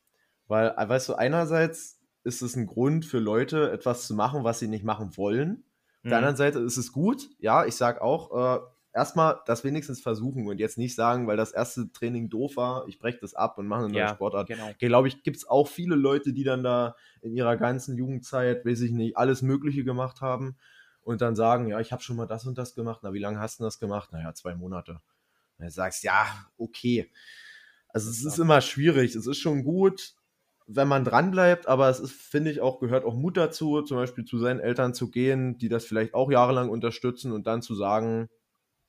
Weil, weißt du, einerseits ist es ein Grund für Leute, etwas zu machen, was sie nicht machen wollen. Auf mhm. der anderen Seite ist es gut. Ja, ich sage auch, äh, erstmal das wenigstens versuchen und jetzt nicht sagen, weil das erste Training doof war, ich breche das ab und mache eine neue ja, Sportart. Genau. Glaube ich, gibt es auch viele Leute, die dann da in ihrer ganzen Jugendzeit, weiß ich nicht, alles Mögliche gemacht haben und dann sagen, ja, ich habe schon mal das und das gemacht. Na, wie lange hast du das gemacht? Naja, zwei Monate. Und dann sagst, ja, okay. Also es ist immer schwierig. Es ist schon gut, wenn man dranbleibt, aber es ist, finde ich, auch gehört auch Mut dazu, zum Beispiel zu seinen Eltern zu gehen, die das vielleicht auch jahrelang unterstützen und dann zu sagen,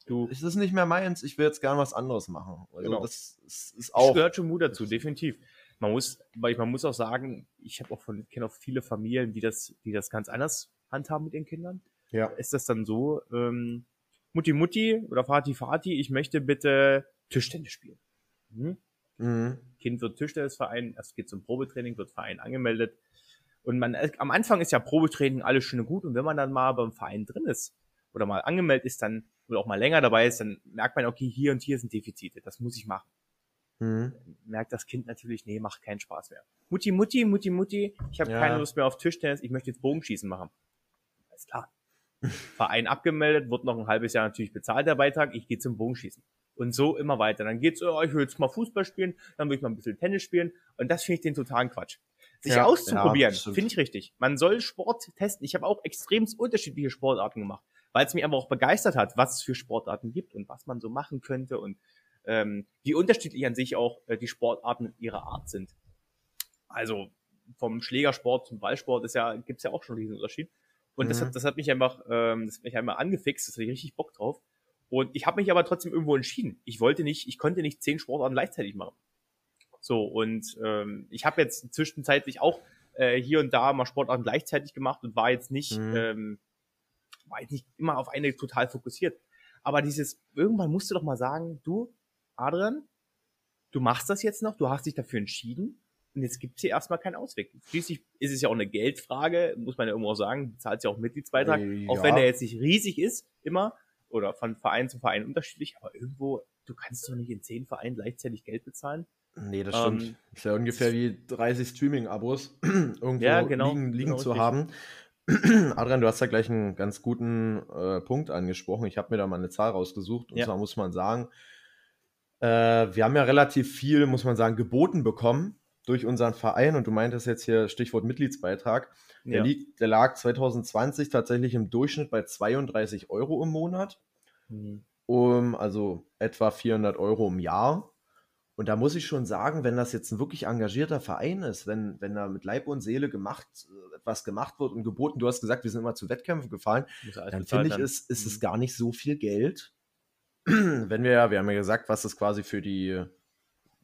du, es ist nicht mehr meins, ich will jetzt gern was anderes machen. Also genau. das ist, ist auch. Es gehört schon Mut dazu, definitiv. Man muss, weil man muss auch sagen, ich habe auch von, kenne auch viele Familien, die das, die das ganz anders handhaben mit ihren Kindern. Ja. Ist das dann so, ähm, Mutti Mutti oder Vati Vati, ich möchte bitte Tischtennis spielen. Hm? Mhm. Kind wird Tischtennisverein, erst geht zum Probetraining, wird Verein angemeldet. Und man, am Anfang ist ja Probetraining alles schön und gut. Und wenn man dann mal beim Verein drin ist oder mal angemeldet ist, dann, oder auch mal länger dabei ist, dann merkt man, okay, hier und hier sind Defizite. Das muss ich machen. Mhm. Merkt das Kind natürlich, nee, macht keinen Spaß mehr. Mutti, Mutti, Mutti, Mutti, ich habe ja. keine Lust mehr auf Tischtennis, ich möchte jetzt Bogenschießen machen. Alles klar. Verein abgemeldet, wird noch ein halbes Jahr natürlich bezahlt, der Beitrag, ich gehe zum Bogenschießen. Und so immer weiter. Dann geht's, oh, ich will jetzt mal Fußball spielen, dann will ich mal ein bisschen Tennis spielen. Und das finde ich den totalen Quatsch. Sich ja, auszuprobieren, ja, finde ich richtig. Man soll Sport testen. Ich habe auch extrem unterschiedliche Sportarten gemacht, weil es mich einfach auch begeistert hat, was es für Sportarten gibt und was man so machen könnte und ähm, wie unterschiedlich an sich auch äh, die Sportarten ihrer Art sind. Also vom Schlägersport zum Ballsport ist ja, gibt's ja auch schon diesen Unterschied. Und mhm. das, hat, das hat mich einfach, ähm, das hat mich einmal angefixt, das hatte ich richtig Bock drauf. Und ich habe mich aber trotzdem irgendwo entschieden. Ich wollte nicht, ich konnte nicht zehn Sportarten gleichzeitig machen. So, und ähm, ich habe jetzt zwischenzeitlich auch äh, hier und da mal Sportarten gleichzeitig gemacht und war jetzt nicht, mhm. ähm, war jetzt nicht immer auf eine total fokussiert. Aber dieses, irgendwann musst du doch mal sagen, du, Adrian, du machst das jetzt noch, du hast dich dafür entschieden und jetzt gibt's hier erstmal keinen Ausweg. Schließlich ist es ja auch eine Geldfrage, muss man ja irgendwo auch sagen, zahlt ja auch Mitgliedsbeitrag, äh, ja. auch wenn der jetzt nicht riesig ist, immer, oder von Verein zu Verein unterschiedlich, aber irgendwo, du kannst doch nicht in zehn Vereinen gleichzeitig Geld bezahlen. Nee, das stimmt. Ähm, ist ja ungefähr wie 30 Streaming-Abos irgendwo ja, genau, liegen, liegen genau zu richtig. haben. Adrian, du hast da gleich einen ganz guten äh, Punkt angesprochen. Ich habe mir da mal eine Zahl rausgesucht. Und ja. zwar muss man sagen, äh, wir haben ja relativ viel, muss man sagen, geboten bekommen durch unseren Verein. Und du meintest jetzt hier Stichwort Mitgliedsbeitrag. Der, ja. liegt, der lag 2020 tatsächlich im Durchschnitt bei 32 Euro im Monat. Mhm. Um, also etwa 400 Euro im Jahr. Und da muss ich schon sagen, wenn das jetzt ein wirklich engagierter Verein ist, wenn, wenn da mit Leib und Seele gemacht, etwas gemacht wird und geboten, du hast gesagt, wir sind immer zu Wettkämpfen gefahren, dann finde ich, ist, ist mhm. es gar nicht so viel Geld. wenn wir ja, wir haben ja gesagt, was das quasi für die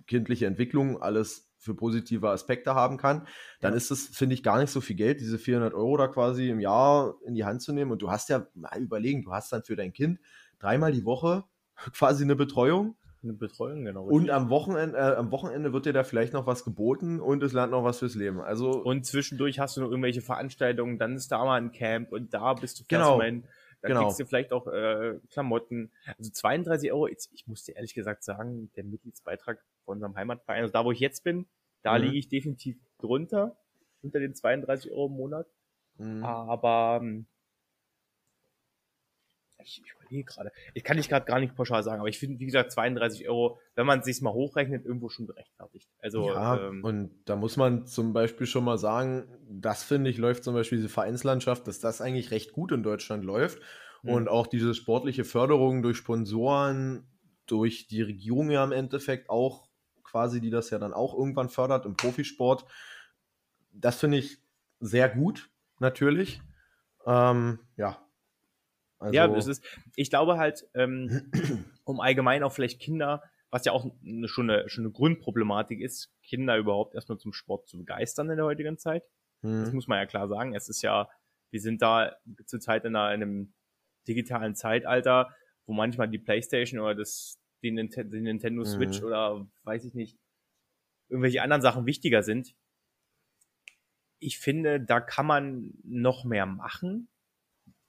kindliche Entwicklung alles für positive Aspekte haben kann, dann ja. ist es, finde ich, gar nicht so viel Geld, diese 400 Euro da quasi im Jahr in die Hand zu nehmen. Und du hast ja mal überlegen, du hast dann für dein Kind dreimal die Woche quasi eine Betreuung eine Betreuung, genau. Und am Wochenende, äh, am Wochenende wird dir da vielleicht noch was geboten und es lernt noch was fürs Leben. Also und zwischendurch hast du noch irgendwelche Veranstaltungen, dann ist da mal ein Camp und da bist du genau. Mein, dann genau. kriegst du vielleicht auch äh, Klamotten. Also 32 Euro, jetzt, ich muss dir ehrlich gesagt sagen, der Mitgliedsbeitrag von unserem Heimatverein, also da wo ich jetzt bin, da mhm. liege ich definitiv drunter, unter den 32 Euro im Monat. Mhm. Aber ähm, ich, ich überlege gerade. Ich kann nicht gerade gar nicht pauschal sagen, aber ich finde, wie gesagt, 32 Euro, wenn man sich mal hochrechnet, irgendwo schon gerechtfertigt. Also, ja, ähm, und da muss man zum Beispiel schon mal sagen, das finde ich, läuft zum Beispiel diese Vereinslandschaft, dass das eigentlich recht gut in Deutschland läuft. Mhm. Und auch diese sportliche Förderung durch Sponsoren, durch die Regierung ja im Endeffekt auch quasi, die das ja dann auch irgendwann fördert im Profisport. Das finde ich sehr gut, natürlich. Ähm, ja, also ja, das ist, ich glaube halt, ähm, um allgemein auch vielleicht Kinder, was ja auch eine, schon, eine, schon eine Grundproblematik ist, Kinder überhaupt erstmal zum Sport zu begeistern in der heutigen Zeit. Mhm. Das muss man ja klar sagen. Es ist ja, wir sind da zurzeit in, einer, in einem digitalen Zeitalter, wo manchmal die Playstation oder das, die, Nintendo, die Nintendo Switch mhm. oder weiß ich nicht, irgendwelche anderen Sachen wichtiger sind. Ich finde, da kann man noch mehr machen.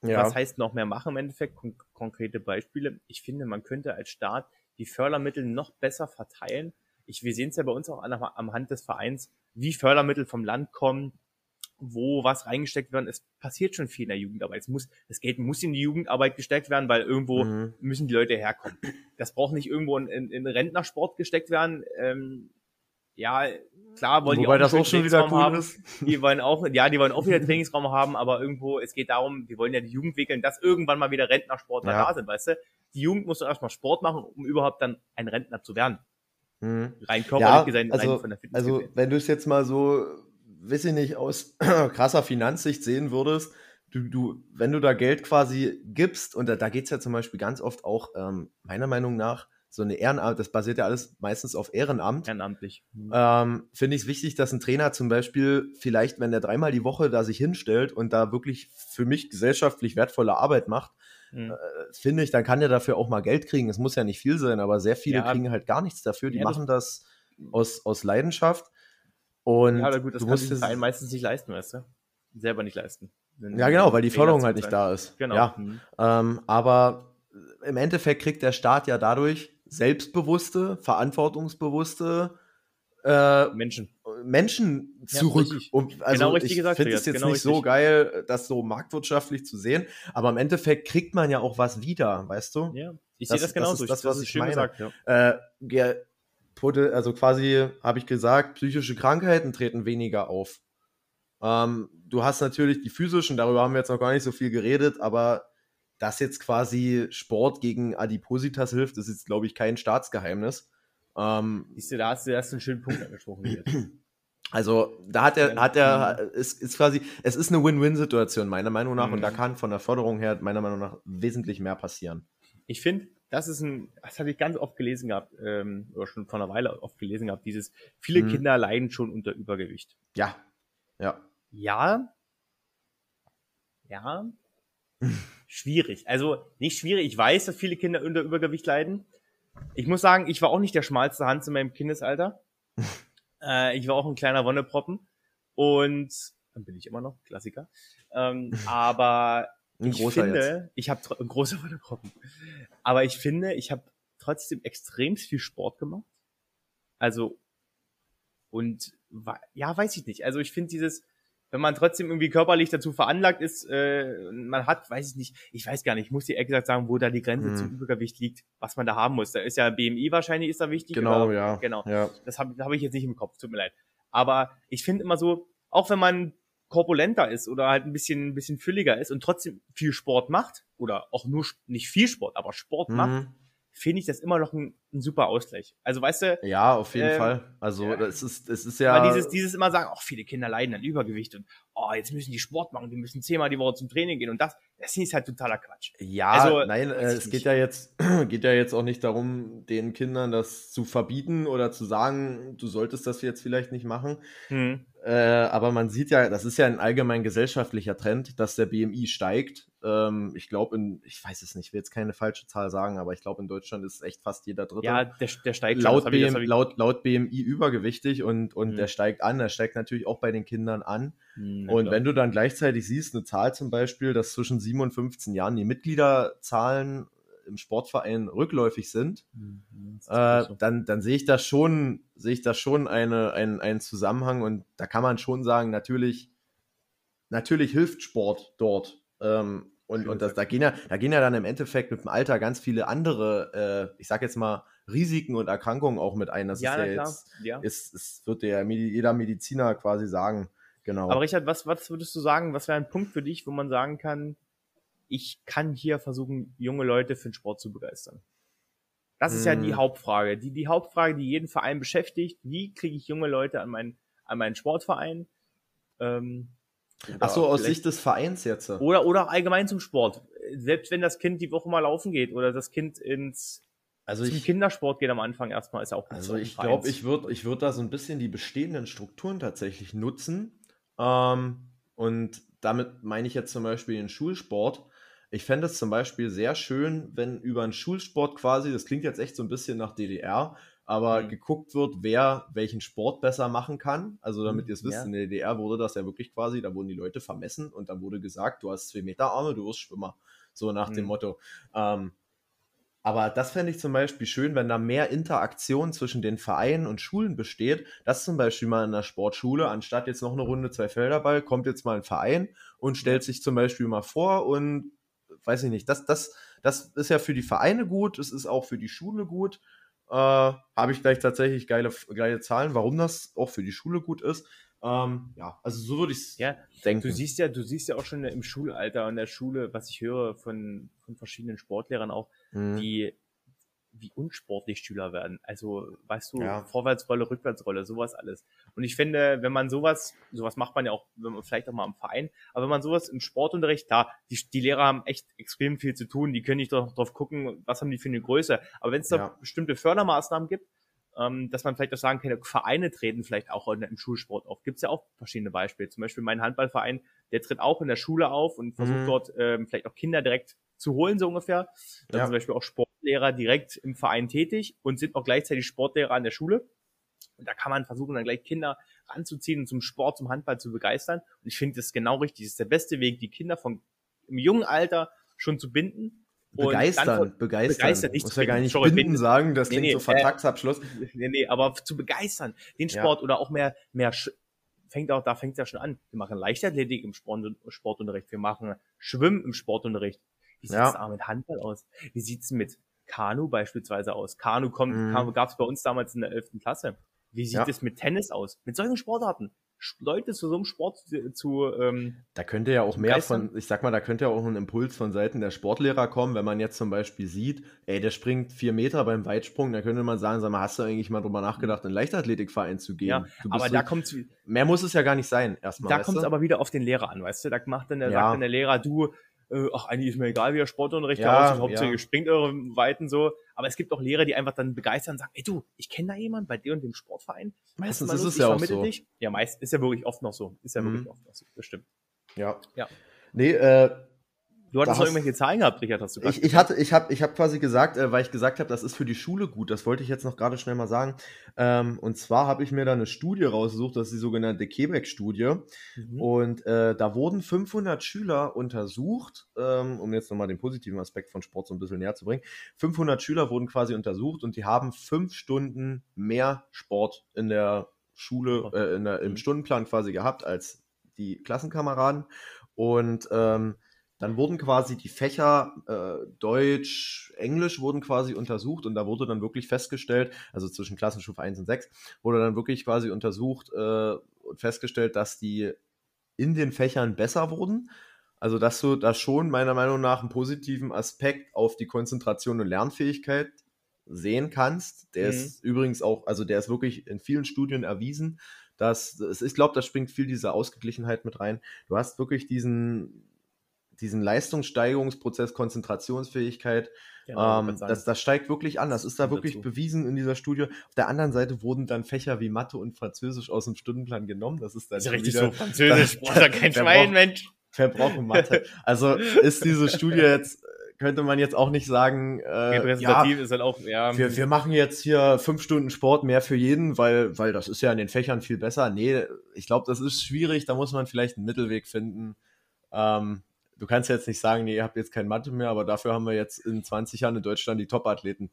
Ja. Was heißt noch mehr machen im Endeffekt? Kon konkrete Beispiele. Ich finde, man könnte als Staat die Fördermittel noch besser verteilen. Ich, wir sehen es ja bei uns auch an, am Hand des Vereins, wie Fördermittel vom Land kommen, wo was reingesteckt werden. Es passiert schon viel in der Jugendarbeit. Es muss, das Geld muss in die Jugendarbeit gesteckt werden, weil irgendwo mhm. müssen die Leute herkommen. Das braucht nicht irgendwo in, in, in Rentnersport gesteckt werden. Ähm, ja, klar wollen Wobei die auch, das auch schon wieder cool haben. ist. Die wollen auch, ja, die wollen auch wieder Trainingsraum haben, aber irgendwo, es geht darum, wir wollen ja die Jugend wickeln, dass irgendwann mal wieder Rentnersportler ja. da sind, weißt du? Die Jugend muss doch erstmal Sport machen, um überhaupt dann ein Rentner zu werden. Mhm. Rein körperlich ja, gesehen, also, rein von der Fitness Also, wenn du es jetzt mal so, weiß ich nicht, aus krasser Finanzsicht sehen würdest, du, du, wenn du da Geld quasi gibst, und da, da geht es ja zum Beispiel ganz oft auch, ähm, meiner Meinung nach, so eine Ehrenamt, das basiert ja alles meistens auf Ehrenamt. Ehrenamtlich. Mhm. Ähm, Finde ich es wichtig, dass ein Trainer zum Beispiel vielleicht, wenn der dreimal die Woche da sich hinstellt und da wirklich für mich gesellschaftlich wertvolle Arbeit macht, mhm. äh, finde ich, dann kann der dafür auch mal Geld kriegen. Es muss ja nicht viel sein, aber sehr viele ja. kriegen halt gar nichts dafür. Die ja, machen das aus, aus Leidenschaft. Und ja, aber gut, das du sich ein meistens nicht leisten, weißt du? Selber nicht leisten. Ja, genau, weil die Förderung halt nicht da ist. Genau. Ja. Mhm. Ähm, aber im Endeffekt kriegt der Staat ja dadurch selbstbewusste, verantwortungsbewusste äh, Menschen. Menschen zurück. Ja, um, also genau richtig ich gesagt. finde es jetzt genau nicht richtig. so geil, das so marktwirtschaftlich zu sehen, aber im Endeffekt kriegt man ja auch was wieder, weißt du? Ja, ich sehe das genauso. Das ist das, was ich meine. Gesagt, ja. äh, also quasi habe ich gesagt, psychische Krankheiten treten weniger auf. Ähm, du hast natürlich die physischen, darüber haben wir jetzt noch gar nicht so viel geredet, aber dass jetzt quasi Sport gegen Adipositas hilft, ist jetzt, glaube ich, kein Staatsgeheimnis. Ähm, Siehst du, da hast du erst einen schönen Punkt angesprochen. Also da hat er, hat er, ist, ist quasi, es ist eine Win-Win-Situation meiner Meinung nach mhm. und da mhm. kann von der Förderung her meiner Meinung nach wesentlich mehr passieren. Ich finde, das ist ein, das hatte ich ganz oft gelesen gehabt, ähm, oder schon vor einer Weile oft gelesen gehabt, dieses, viele mhm. Kinder leiden schon unter Übergewicht. Ja. Ja. Ja. Ja. schwierig. Also nicht schwierig. Ich weiß, dass viele Kinder unter Übergewicht leiden. Ich muss sagen, ich war auch nicht der schmalste Hans in meinem Kindesalter. äh, ich war auch ein kleiner Wonneproppen. Und dann bin ich immer noch, Klassiker. Ähm, aber ich finde, jetzt. ich habe ein großer Wonneproppen. Aber ich finde, ich habe trotzdem extrem viel Sport gemacht. Also und ja, weiß ich nicht. Also ich finde dieses, wenn man trotzdem irgendwie körperlich dazu veranlagt ist, äh, man hat, weiß ich nicht, ich weiß gar nicht, ich muss dir ehrlich gesagt sagen, wo da die Grenze hm. zum Übergewicht liegt, was man da haben muss. Da ist ja BMI wahrscheinlich ist da wichtig. Genau, oder, ja. Genau. Ja. Das habe hab ich jetzt nicht im Kopf, tut mir leid. Aber ich finde immer so, auch wenn man korpulenter ist oder halt ein bisschen, ein bisschen fülliger ist und trotzdem viel Sport macht oder auch nur nicht viel Sport, aber Sport mhm. macht, finde ich das immer noch ein, ein, super Ausgleich. Also weißt du. Ja, auf jeden äh, Fall. Also ja. es ist, es ist ja. dieses, dieses immer sagen, auch viele Kinder leiden an Übergewicht und oh, jetzt müssen die Sport machen, die müssen zehnmal die Woche zum Training gehen und das, das ist halt totaler Quatsch. Ja, also, nein, äh, es geht ja jetzt, geht ja jetzt auch nicht darum, den Kindern das zu verbieten oder zu sagen, du solltest das jetzt vielleicht nicht machen. Hm. Äh, aber man sieht ja, das ist ja ein allgemein gesellschaftlicher Trend, dass der BMI steigt ähm, ich glaube, in, ich weiß es nicht, ich will jetzt keine falsche Zahl sagen, aber ich glaube, in Deutschland ist echt fast jeder Dritte. Ja, der, der steigt laut, schon, BM, laut, laut BMI übergewichtig und, und mhm. der steigt an, der steigt natürlich auch bei den Kindern an. Mhm, und klar. wenn du dann gleichzeitig siehst, eine Zahl zum Beispiel, dass zwischen 7 und 15 Jahren die Mitgliederzahlen im Sportverein rückläufig sind, mhm, äh, so. dann, dann sehe ich da schon, sehe ich da schon eine, ein, einen Zusammenhang und da kann man schon sagen, natürlich, natürlich hilft Sport dort. Ähm, und, und das, da gehen ja, da gehen ja dann im Endeffekt mit dem Alter ganz viele andere, äh, ich sag jetzt mal, Risiken und Erkrankungen auch mit ein. Das ja, ist ja jetzt, ja. Ist, ist, wird ja jeder Mediziner quasi sagen. Genau. Aber Richard, was, was würdest du sagen, was wäre ein Punkt für dich, wo man sagen kann, ich kann hier versuchen, junge Leute für den Sport zu begeistern? Das ist hm. ja die hm. Hauptfrage. Die, die Hauptfrage, die jeden Verein beschäftigt. Wie kriege ich junge Leute an meinen, an meinen Sportverein? Ähm, Ach so, aus Sicht des Vereins jetzt. Oder, oder allgemein zum Sport. Selbst wenn das Kind die Woche mal laufen geht oder das Kind ins also zum ich, Kindersport geht am Anfang erstmal, ist auch Also ich glaube, ich würde ich würd da so ein bisschen die bestehenden Strukturen tatsächlich nutzen. Ähm, und damit meine ich jetzt zum Beispiel den Schulsport. Ich fände es zum Beispiel sehr schön, wenn über einen Schulsport quasi, das klingt jetzt echt so ein bisschen nach DDR, aber mhm. geguckt wird, wer welchen Sport besser machen kann. Also damit mhm, ihr es wisst, ja. in der DDR wurde das ja wirklich quasi, da wurden die Leute vermessen und dann wurde gesagt, du hast zwei Meter Arme, du wirst Schwimmer. So nach mhm. dem Motto. Ähm, aber das fände ich zum Beispiel schön, wenn da mehr Interaktion zwischen den Vereinen und Schulen besteht. Das zum Beispiel mal in der Sportschule, anstatt jetzt noch eine Runde zwei Felderball, kommt jetzt mal ein Verein und stellt sich zum Beispiel mal vor und weiß ich nicht, das, das, das ist ja für die Vereine gut, es ist auch für die Schule gut äh, habe ich gleich tatsächlich geile, geile Zahlen, warum das auch für die Schule gut ist. Ähm, ja, also so würde ich es ja, denken. Du siehst ja, du siehst ja auch schon im Schulalter und der Schule, was ich höre von, von verschiedenen Sportlehrern auch, mhm. die wie unsportlich Schüler werden. Also, weißt du, ja. Vorwärtsrolle, Rückwärtsrolle, sowas alles. Und ich finde, wenn man sowas, sowas macht man ja auch, wenn man vielleicht auch mal im Verein, aber wenn man sowas im Sportunterricht, da, die, die Lehrer haben echt extrem viel zu tun, die können nicht doch drauf gucken, was haben die für eine Größe. Aber wenn es da ja. bestimmte Fördermaßnahmen gibt, ähm, dass man vielleicht auch sagen kann, Vereine treten vielleicht auch im Schulsport auf. Gibt es ja auch verschiedene Beispiele. Zum Beispiel mein Handballverein, der tritt auch in der Schule auf und versucht mhm. dort ähm, vielleicht auch Kinder direkt zu holen, so ungefähr. Dann ja. zum Beispiel auch Sportlehrer direkt im Verein tätig und sind auch gleichzeitig Sportlehrer an der Schule. Und da kann man versuchen, dann gleich Kinder ranzuziehen und zum Sport, zum Handball zu begeistern. Und ich finde das genau richtig. Das ist der beste Weg, die Kinder von im jungen Alter schon zu binden. Begeistern, begeistern. begeistern nicht Muss ja gar nicht Sorry, binden sagen, das klingt nee, so Vertragsabschluss. Äh, nee, nee, aber zu begeistern, den Sport ja. oder auch mehr, mehr fängt auch, da fängt es ja schon an. Wir machen Leichtathletik im Sport, Sportunterricht, wir machen Schwimmen im Sportunterricht, wie sieht's ja. da mit Handball aus? Wie sieht's mit Kanu beispielsweise aus? Kanu kommt, mhm. gab es bei uns damals in der 11. Klasse. Wie sieht ja. es mit Tennis aus? Mit solchen Sportarten. Leute zu so einem Sport zu, zu ähm, Da könnte ja auch mehr von, ich sag mal, da könnte ja auch ein Impuls von Seiten der Sportlehrer kommen, wenn man jetzt zum Beispiel sieht, ey, der springt vier Meter beim Weitsprung, da könnte man sagen, sag mal, hast du eigentlich mal drüber nachgedacht, in einen Leichtathletikverein zu gehen? Ja, aber da kommt Mehr muss es ja gar nicht sein, erstmal. Da kommt es aber wieder auf den Lehrer an, weißt du? Da macht dann der, ja. sagt dann der Lehrer, du, äh, ach, eigentlich ist mir egal, wie der Sportunterricht ja, aussieht, Hauptsache ja. ihr springt eure Weiten so. Aber es gibt auch Lehrer, die einfach dann begeistern und sagen, ey du, ich kenne da jemanden bei dir und dem Sportverein. Meistens ist es ja auch so. Dich. Ja, meist ist ja wirklich oft noch so. Ist ja mhm. wirklich oft noch so. Das stimmt. Ja. Ja. Nee, äh, Du hattest noch irgendwelche Zahlen gehabt, Richard, hast du ich, ich hatte, ich habe ich hab quasi gesagt, äh, weil ich gesagt habe, das ist für die Schule gut. Das wollte ich jetzt noch gerade schnell mal sagen. Ähm, und zwar habe ich mir da eine Studie rausgesucht, das ist die sogenannte Quebec-Studie. Mhm. Und äh, da wurden 500 Schüler untersucht, ähm, um jetzt nochmal den positiven Aspekt von Sport so ein bisschen näher zu bringen. 500 Schüler wurden quasi untersucht und die haben fünf Stunden mehr Sport in der Schule, äh, in der, im mhm. Stundenplan quasi gehabt als die Klassenkameraden. Und ähm, dann wurden quasi die Fächer äh, Deutsch, Englisch wurden quasi untersucht und da wurde dann wirklich festgestellt, also zwischen Klassenstufe 1 und 6, wurde dann wirklich quasi untersucht äh, und festgestellt, dass die in den Fächern besser wurden. Also dass du da schon meiner Meinung nach einen positiven Aspekt auf die Konzentration und Lernfähigkeit sehen kannst. Der mhm. ist übrigens auch, also der ist wirklich in vielen Studien erwiesen, dass, ich glaube, da springt viel diese Ausgeglichenheit mit rein. Du hast wirklich diesen, diesen Leistungssteigerungsprozess, Konzentrationsfähigkeit, genau, ähm, das, das steigt wirklich an. Das ist da wirklich dazu. bewiesen in dieser Studie. Auf der anderen Seite wurden dann Fächer wie Mathe und Französisch aus dem Stundenplan genommen. Das ist dann das ist richtig wieder, so. Französisch braucht da kein Schwein, Mensch. Wer braucht Mathe? Also ist diese Studie jetzt könnte man jetzt auch nicht sagen, äh, repräsentativ ja, ist halt auch, ja. Wir, wir machen jetzt hier fünf Stunden Sport mehr für jeden, weil, weil das ist ja in den Fächern viel besser. Nee, ich glaube, das ist schwierig, da muss man vielleicht einen Mittelweg finden. Ähm, du kannst jetzt nicht sagen, nee, ihr habt jetzt kein Mathe mehr, aber dafür haben wir jetzt in 20 Jahren in Deutschland die Top-Athleten.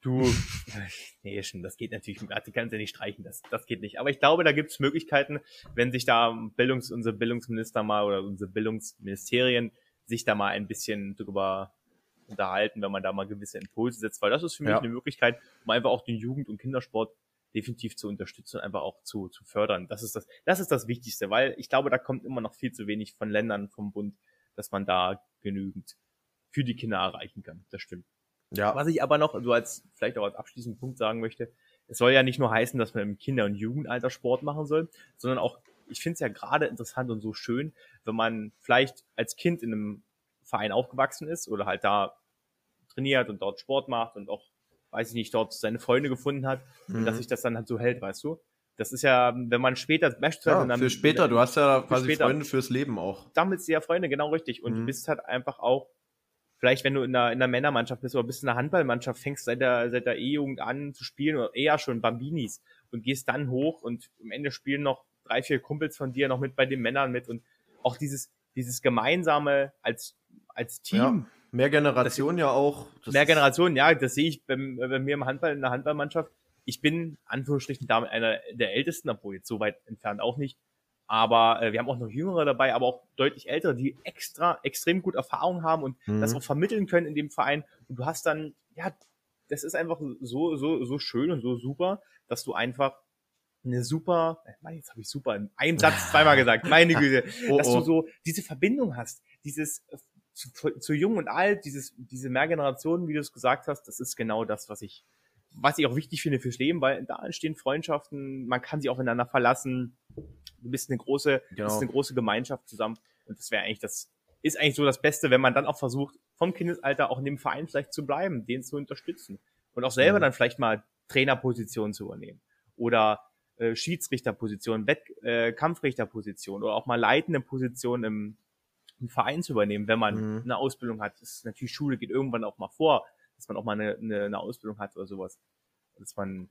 Du, nee, schon, das geht natürlich, Mathe kannst du ja nicht streichen, das, das geht nicht. Aber ich glaube, da gibt es Möglichkeiten, wenn sich da Bildungs-, unsere Bildungsminister mal oder unsere Bildungsministerien sich da mal ein bisschen drüber unterhalten, wenn man da mal gewisse Impulse setzt, weil das ist für mich ja. eine Möglichkeit, um einfach auch den Jugend- und Kindersport definitiv zu unterstützen und einfach auch zu, zu fördern. Das ist das, das ist das Wichtigste, weil ich glaube, da kommt immer noch viel zu wenig von Ländern, vom Bund, dass man da genügend für die Kinder erreichen kann. Das stimmt. Ja. Was ich aber noch, so als, vielleicht auch als abschließenden Punkt sagen möchte, es soll ja nicht nur heißen, dass man im Kinder- und Jugendalter Sport machen soll, sondern auch, ich finde es ja gerade interessant und so schön, wenn man vielleicht als Kind in einem Verein aufgewachsen ist oder halt da trainiert und dort Sport macht und auch weiß ich nicht, dort seine Freunde gefunden hat mhm. und dass mhm. sich das dann halt so hält, weißt du? Das ist ja, wenn man später beispielsweise ja, dann, für später, du hast ja quasi später, Freunde fürs Leben auch. Damit ja Freunde, genau richtig. Und mhm. du bist halt einfach auch, vielleicht wenn du in der, in der Männermannschaft bist oder bist in der Handballmannschaft, fängst seit der, seit der E-Jugend an zu spielen oder eher schon Bambinis und gehst dann hoch und am Ende spielen noch drei, vier Kumpels von dir noch mit bei den Männern mit und auch dieses, dieses gemeinsame als, als Team. Ja Mehr Generationen ja auch. mehr Generationen, ja, das sehe ich bei, bei, mir im Handball, in der Handballmannschaft. Ich bin, Anführungsstrichen, damit einer der Ältesten, obwohl jetzt so weit entfernt auch nicht. Aber äh, wir haben auch noch Jüngere dabei, aber auch deutlich Ältere, die extra, extrem gut Erfahrung haben und mhm. das auch vermitteln können in dem Verein. Und du hast dann, ja, das ist einfach so, so, so schön und so super, dass du einfach eine super, äh, jetzt habe ich super in einem Satz zweimal gesagt, meine Güte, oh, dass du oh. so diese Verbindung hast, dieses zu, zu jung und alt, dieses, diese Mehrgenerationen, wie du es gesagt hast, das ist genau das, was ich, was ich auch wichtig finde fürs Leben, weil da entstehen Freundschaften, man kann sich aufeinander verlassen, du bist eine große, genau. bist eine große Gemeinschaft zusammen und das wäre eigentlich das, ist eigentlich so das Beste, wenn man dann auch versucht, vom Kindesalter auch in dem Verein vielleicht zu bleiben, den zu unterstützen und auch selber mhm. dann vielleicht mal Trainerpositionen zu übernehmen oder äh, Schiedsrichterposition, Wett, äh, Kampfrichterposition oder auch mal leitende Position im, einen Verein zu übernehmen, wenn man mhm. eine Ausbildung hat. Das ist natürlich Schule geht irgendwann auch mal vor, dass man auch mal eine, eine, eine Ausbildung hat oder sowas. Dass man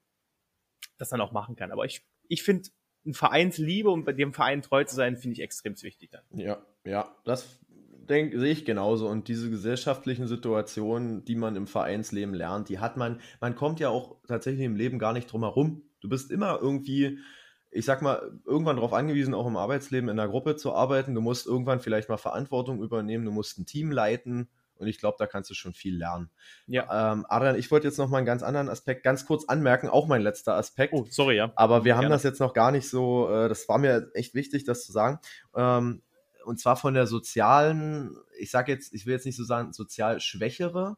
das dann auch machen kann. Aber ich, ich finde, ein Vereinsliebe und bei dem Verein treu zu sein, finde ich extrem wichtig dann. Ja, ja, das denke sehe ich genauso. Und diese gesellschaftlichen Situationen, die man im Vereinsleben lernt, die hat man, man kommt ja auch tatsächlich im Leben gar nicht drum herum. Du bist immer irgendwie ich sag mal, irgendwann darauf angewiesen, auch im Arbeitsleben in einer Gruppe zu arbeiten. Du musst irgendwann vielleicht mal Verantwortung übernehmen, du musst ein Team leiten und ich glaube, da kannst du schon viel lernen. Ja. Ähm, Adrian, ich wollte jetzt noch mal einen ganz anderen Aspekt ganz kurz anmerken, auch mein letzter Aspekt. Oh, sorry, ja. Aber wir Gerne. haben das jetzt noch gar nicht so, äh, das war mir echt wichtig, das zu sagen. Ähm, und zwar von der sozialen, ich sage jetzt, ich will jetzt nicht so sagen, sozial schwächere,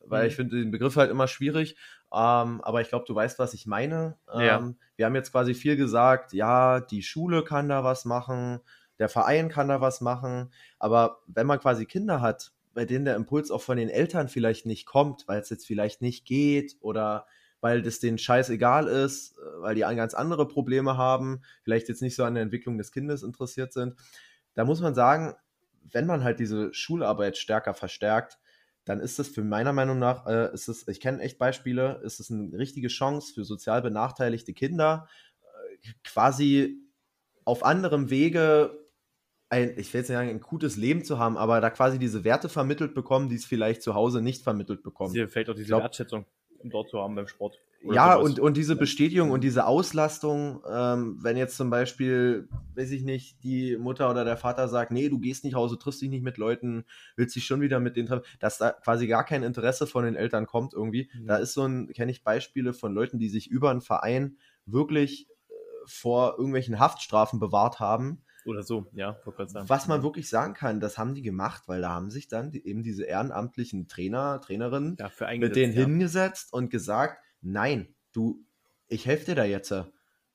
weil mhm. ich finde den Begriff halt immer schwierig. Ähm, aber ich glaube, du weißt, was ich meine. Ähm, ja. Wir haben jetzt quasi viel gesagt, ja, die Schule kann da was machen, der Verein kann da was machen. Aber wenn man quasi Kinder hat, bei denen der Impuls auch von den Eltern vielleicht nicht kommt, weil es jetzt vielleicht nicht geht oder weil das denen scheißegal ist, äh, weil die ganz andere Probleme haben, vielleicht jetzt nicht so an der Entwicklung des Kindes interessiert sind. Da muss man sagen, wenn man halt diese Schularbeit stärker verstärkt, dann ist das für meiner Meinung nach, äh, ist es, ich kenne echt Beispiele, ist es eine richtige Chance für sozial benachteiligte Kinder, äh, quasi auf anderem Wege ein, ich will jetzt nicht sagen, ein gutes Leben zu haben, aber da quasi diese Werte vermittelt bekommen, die es vielleicht zu Hause nicht vermittelt bekommen. Hier fällt auch diese glaub, Wertschätzung dort zu haben beim Sport. Ja, und, und diese Bestätigung und diese Auslastung, ähm, wenn jetzt zum Beispiel, weiß ich nicht, die Mutter oder der Vater sagt, nee, du gehst nicht raus, du triffst dich nicht mit Leuten, willst dich schon wieder mit denen treffen, dass da quasi gar kein Interesse von den Eltern kommt irgendwie. Mhm. Da ist so ein, kenne ich Beispiele von Leuten, die sich über einen Verein wirklich äh, vor irgendwelchen Haftstrafen bewahrt haben, oder so, ja, Was man wirklich sagen kann, das haben die gemacht, weil da haben sich dann die, eben diese ehrenamtlichen Trainer, Trainerinnen mit denen ja. hingesetzt und gesagt, nein, du, ich helfe dir da jetzt.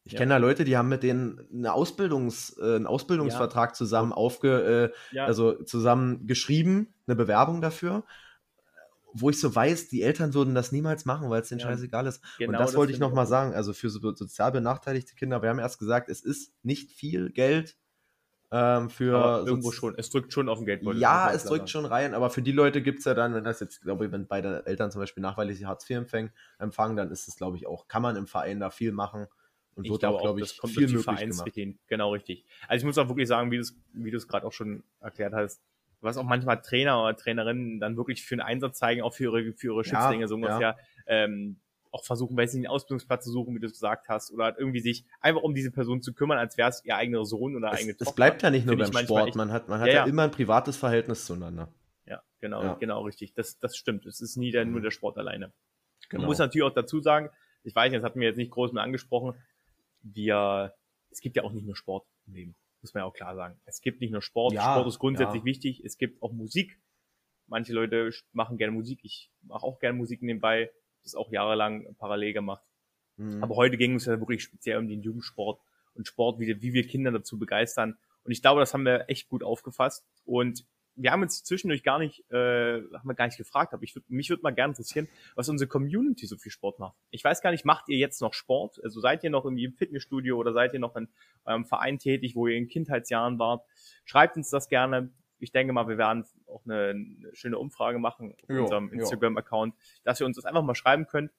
Ich ja. kenne da Leute, die haben mit denen eine Ausbildungs, äh, einen Ausbildungsvertrag ja. zusammen aufge, äh, also zusammen geschrieben, eine Bewerbung dafür wo ich so weiß, die Eltern würden das niemals machen, weil es denen ja, scheißegal ist. Genau und das, das wollte ich nochmal sagen. Also für so sozial benachteiligte Kinder, wir haben erst gesagt, es ist nicht viel Geld, ähm, für aber irgendwo schon, es drückt schon auf den Geldbeutel. Ja, es drückt schon rein, aber für die Leute gibt es ja dann, wenn das jetzt, glaube ich, wenn beide Eltern zum Beispiel nachweislich Hartz IV empfangen, empfangen, dann ist es, glaube ich, auch, kann man im Verein da viel machen und ich wird auch, glaube ich, viel möglich gemacht. Genau, richtig. Also ich muss auch wirklich sagen, wie du es wie gerade auch schon erklärt hast, was auch manchmal Trainer oder Trainerinnen dann wirklich für einen Einsatz zeigen, auch für ihre, für ihre Schützlinge, ja, so ungefähr, ja. ähm, auch versuchen, weiß nicht, einen Ausbildungsplatz zu suchen, wie du es gesagt hast, oder halt irgendwie sich einfach um diese Person zu kümmern, als wäre es ihr eigener Sohn oder eigene Tochter. Es bleibt ja nicht nur beim Sport, echt, man hat, man hat ja, ja, immer ein privates Verhältnis zueinander. Ja, genau, ja. genau, richtig. Das, das stimmt. Es ist nie der, nur mhm. der Sport alleine. Genau. Man muss natürlich auch dazu sagen, ich weiß nicht, das hatten wir jetzt nicht groß mehr angesprochen, wir, es gibt ja auch nicht nur Sport im Leben, muss man ja auch klar sagen. Es gibt nicht nur Sport, ja, Sport ist grundsätzlich wichtig, es gibt auch Musik. Manche Leute machen gerne Musik, ich mache auch gerne Musik nebenbei das auch jahrelang parallel gemacht. Mhm. Aber heute ging es ja wirklich speziell um den Jugendsport und Sport, wie, wie wir Kinder dazu begeistern. Und ich glaube, das haben wir echt gut aufgefasst. Und wir haben uns zwischendurch gar nicht, äh, haben wir gar nicht gefragt, aber ich würd, mich würde mal gerne interessieren, was unsere Community so viel Sport macht. Ich weiß gar nicht, macht ihr jetzt noch Sport? Also seid ihr noch irgendwie im Fitnessstudio oder seid ihr noch in eurem Verein tätig, wo ihr in Kindheitsjahren wart? Schreibt uns das gerne ich denke mal, wir werden auch eine, eine schöne Umfrage machen auf jo, unserem Instagram-Account, dass ihr uns das einfach mal schreiben könnt.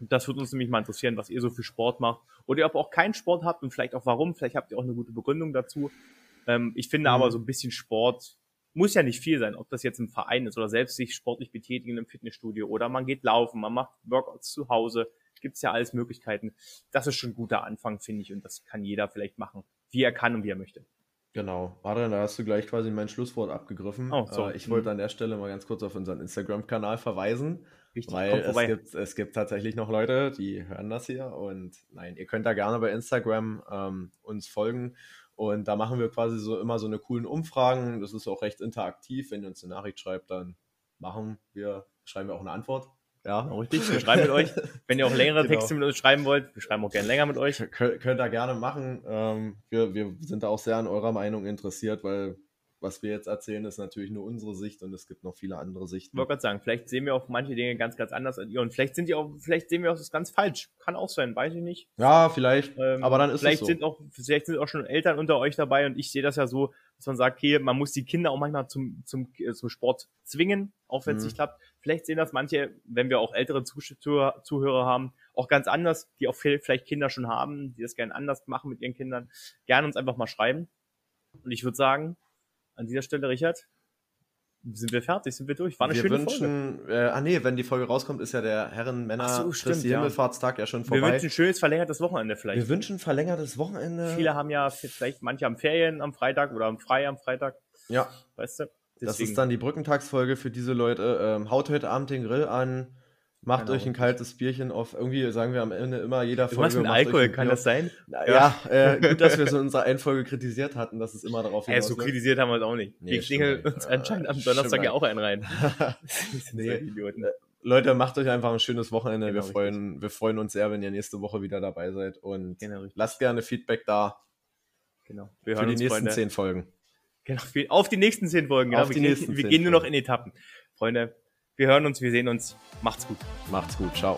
Das würde uns nämlich mal interessieren, was ihr so für Sport macht. Oder ihr auch keinen Sport habt und vielleicht auch warum. Vielleicht habt ihr auch eine gute Begründung dazu. Ähm, ich finde mhm. aber so ein bisschen Sport muss ja nicht viel sein, ob das jetzt im Verein ist oder selbst sich sportlich betätigen im Fitnessstudio oder man geht laufen, man macht Workouts zu Hause. Gibt's ja alles Möglichkeiten. Das ist schon ein guter Anfang, finde ich. Und das kann jeder vielleicht machen, wie er kann und wie er möchte. Genau. Adrian, da hast du gleich quasi mein Schlusswort abgegriffen. Oh, so. Äh, ich wollte mhm. an der Stelle mal ganz kurz auf unseren Instagram-Kanal verweisen. Richtig, weil es gibt, es gibt tatsächlich noch Leute, die hören das hier. Und nein, ihr könnt da gerne bei Instagram ähm, uns folgen. Und da machen wir quasi so immer so eine coolen Umfragen. Das ist auch recht interaktiv. Wenn ihr uns eine Nachricht schreibt, dann machen wir, schreiben wir auch eine Antwort. Ja, richtig. Wir schreiben mit euch. Wenn ihr auch längere genau. Texte mit uns schreiben wollt, wir schreiben auch gerne länger mit euch. Kön könnt ihr gerne machen. Ähm, wir, wir sind da auch sehr an eurer Meinung interessiert, weil was wir jetzt erzählen, ist natürlich nur unsere Sicht und es gibt noch viele andere Sichten. Ich wollte gerade sagen, vielleicht sehen wir auch manche Dinge ganz, ganz anders als ihr und vielleicht sind die auch, vielleicht sehen wir auch das ganz falsch. Kann auch sein, weiß ich nicht. Ja, vielleicht. Ähm, aber dann ist vielleicht es so. sind auch, vielleicht sind auch schon Eltern unter euch dabei und ich sehe das ja so, dass man sagt, okay, man muss die Kinder auch manchmal zum, zum, zum Sport zwingen, auch wenn es mhm. nicht klappt. Vielleicht sehen das manche, wenn wir auch ältere Zuhörer, Zuhörer haben, auch ganz anders, die auch vielleicht Kinder schon haben, die das gerne anders machen mit ihren Kindern. Gerne uns einfach mal schreiben. Und ich würde sagen, an dieser Stelle, Richard, sind wir fertig, sind wir durch. War eine wir schöne wünschen, Folge. Äh, ah nee, wenn die Folge rauskommt, ist ja der Herren Männer so, stimmt, ja. Himmelfahrtstag ja schon vorbei. Wir wünschen ein schönes verlängertes Wochenende vielleicht. Wir wünschen verlängertes Wochenende. Viele haben ja vielleicht manche haben Ferien am Freitag oder am Frei am Freitag. Ja. Weißt du? Das ist dann die Brückentagsfolge für diese Leute. Ähm, haut heute Abend den Grill an. Macht genau. euch ein kaltes Bierchen auf. Irgendwie sagen wir am Ende immer jeder Folge. Was mit Alkohol, kann das sein? Ja, ja äh, gut, dass wir so in unserer Einfolge kritisiert hatten, dass es immer darauf hinaus. Ja, so kritisiert haben wir es auch nicht. Nee, wir klingeln uns anscheinend am Donnerstag ja auch einen rein. nee. Idioten. Äh, Leute, macht euch einfach ein schönes Wochenende. Genau, wir, freuen, wir freuen uns sehr, wenn ihr nächste Woche wieder dabei seid. Und genau, lasst gerne Feedback da. Genau. Wir Für die nächsten Freunde. zehn Folgen. Genau, auf die nächsten zehn Folgen. Genau. Auf wir die gehen, nächsten wir gehen nur noch in Etappen. Freunde, wir hören uns, wir sehen uns. Macht's gut. Macht's gut. Ciao.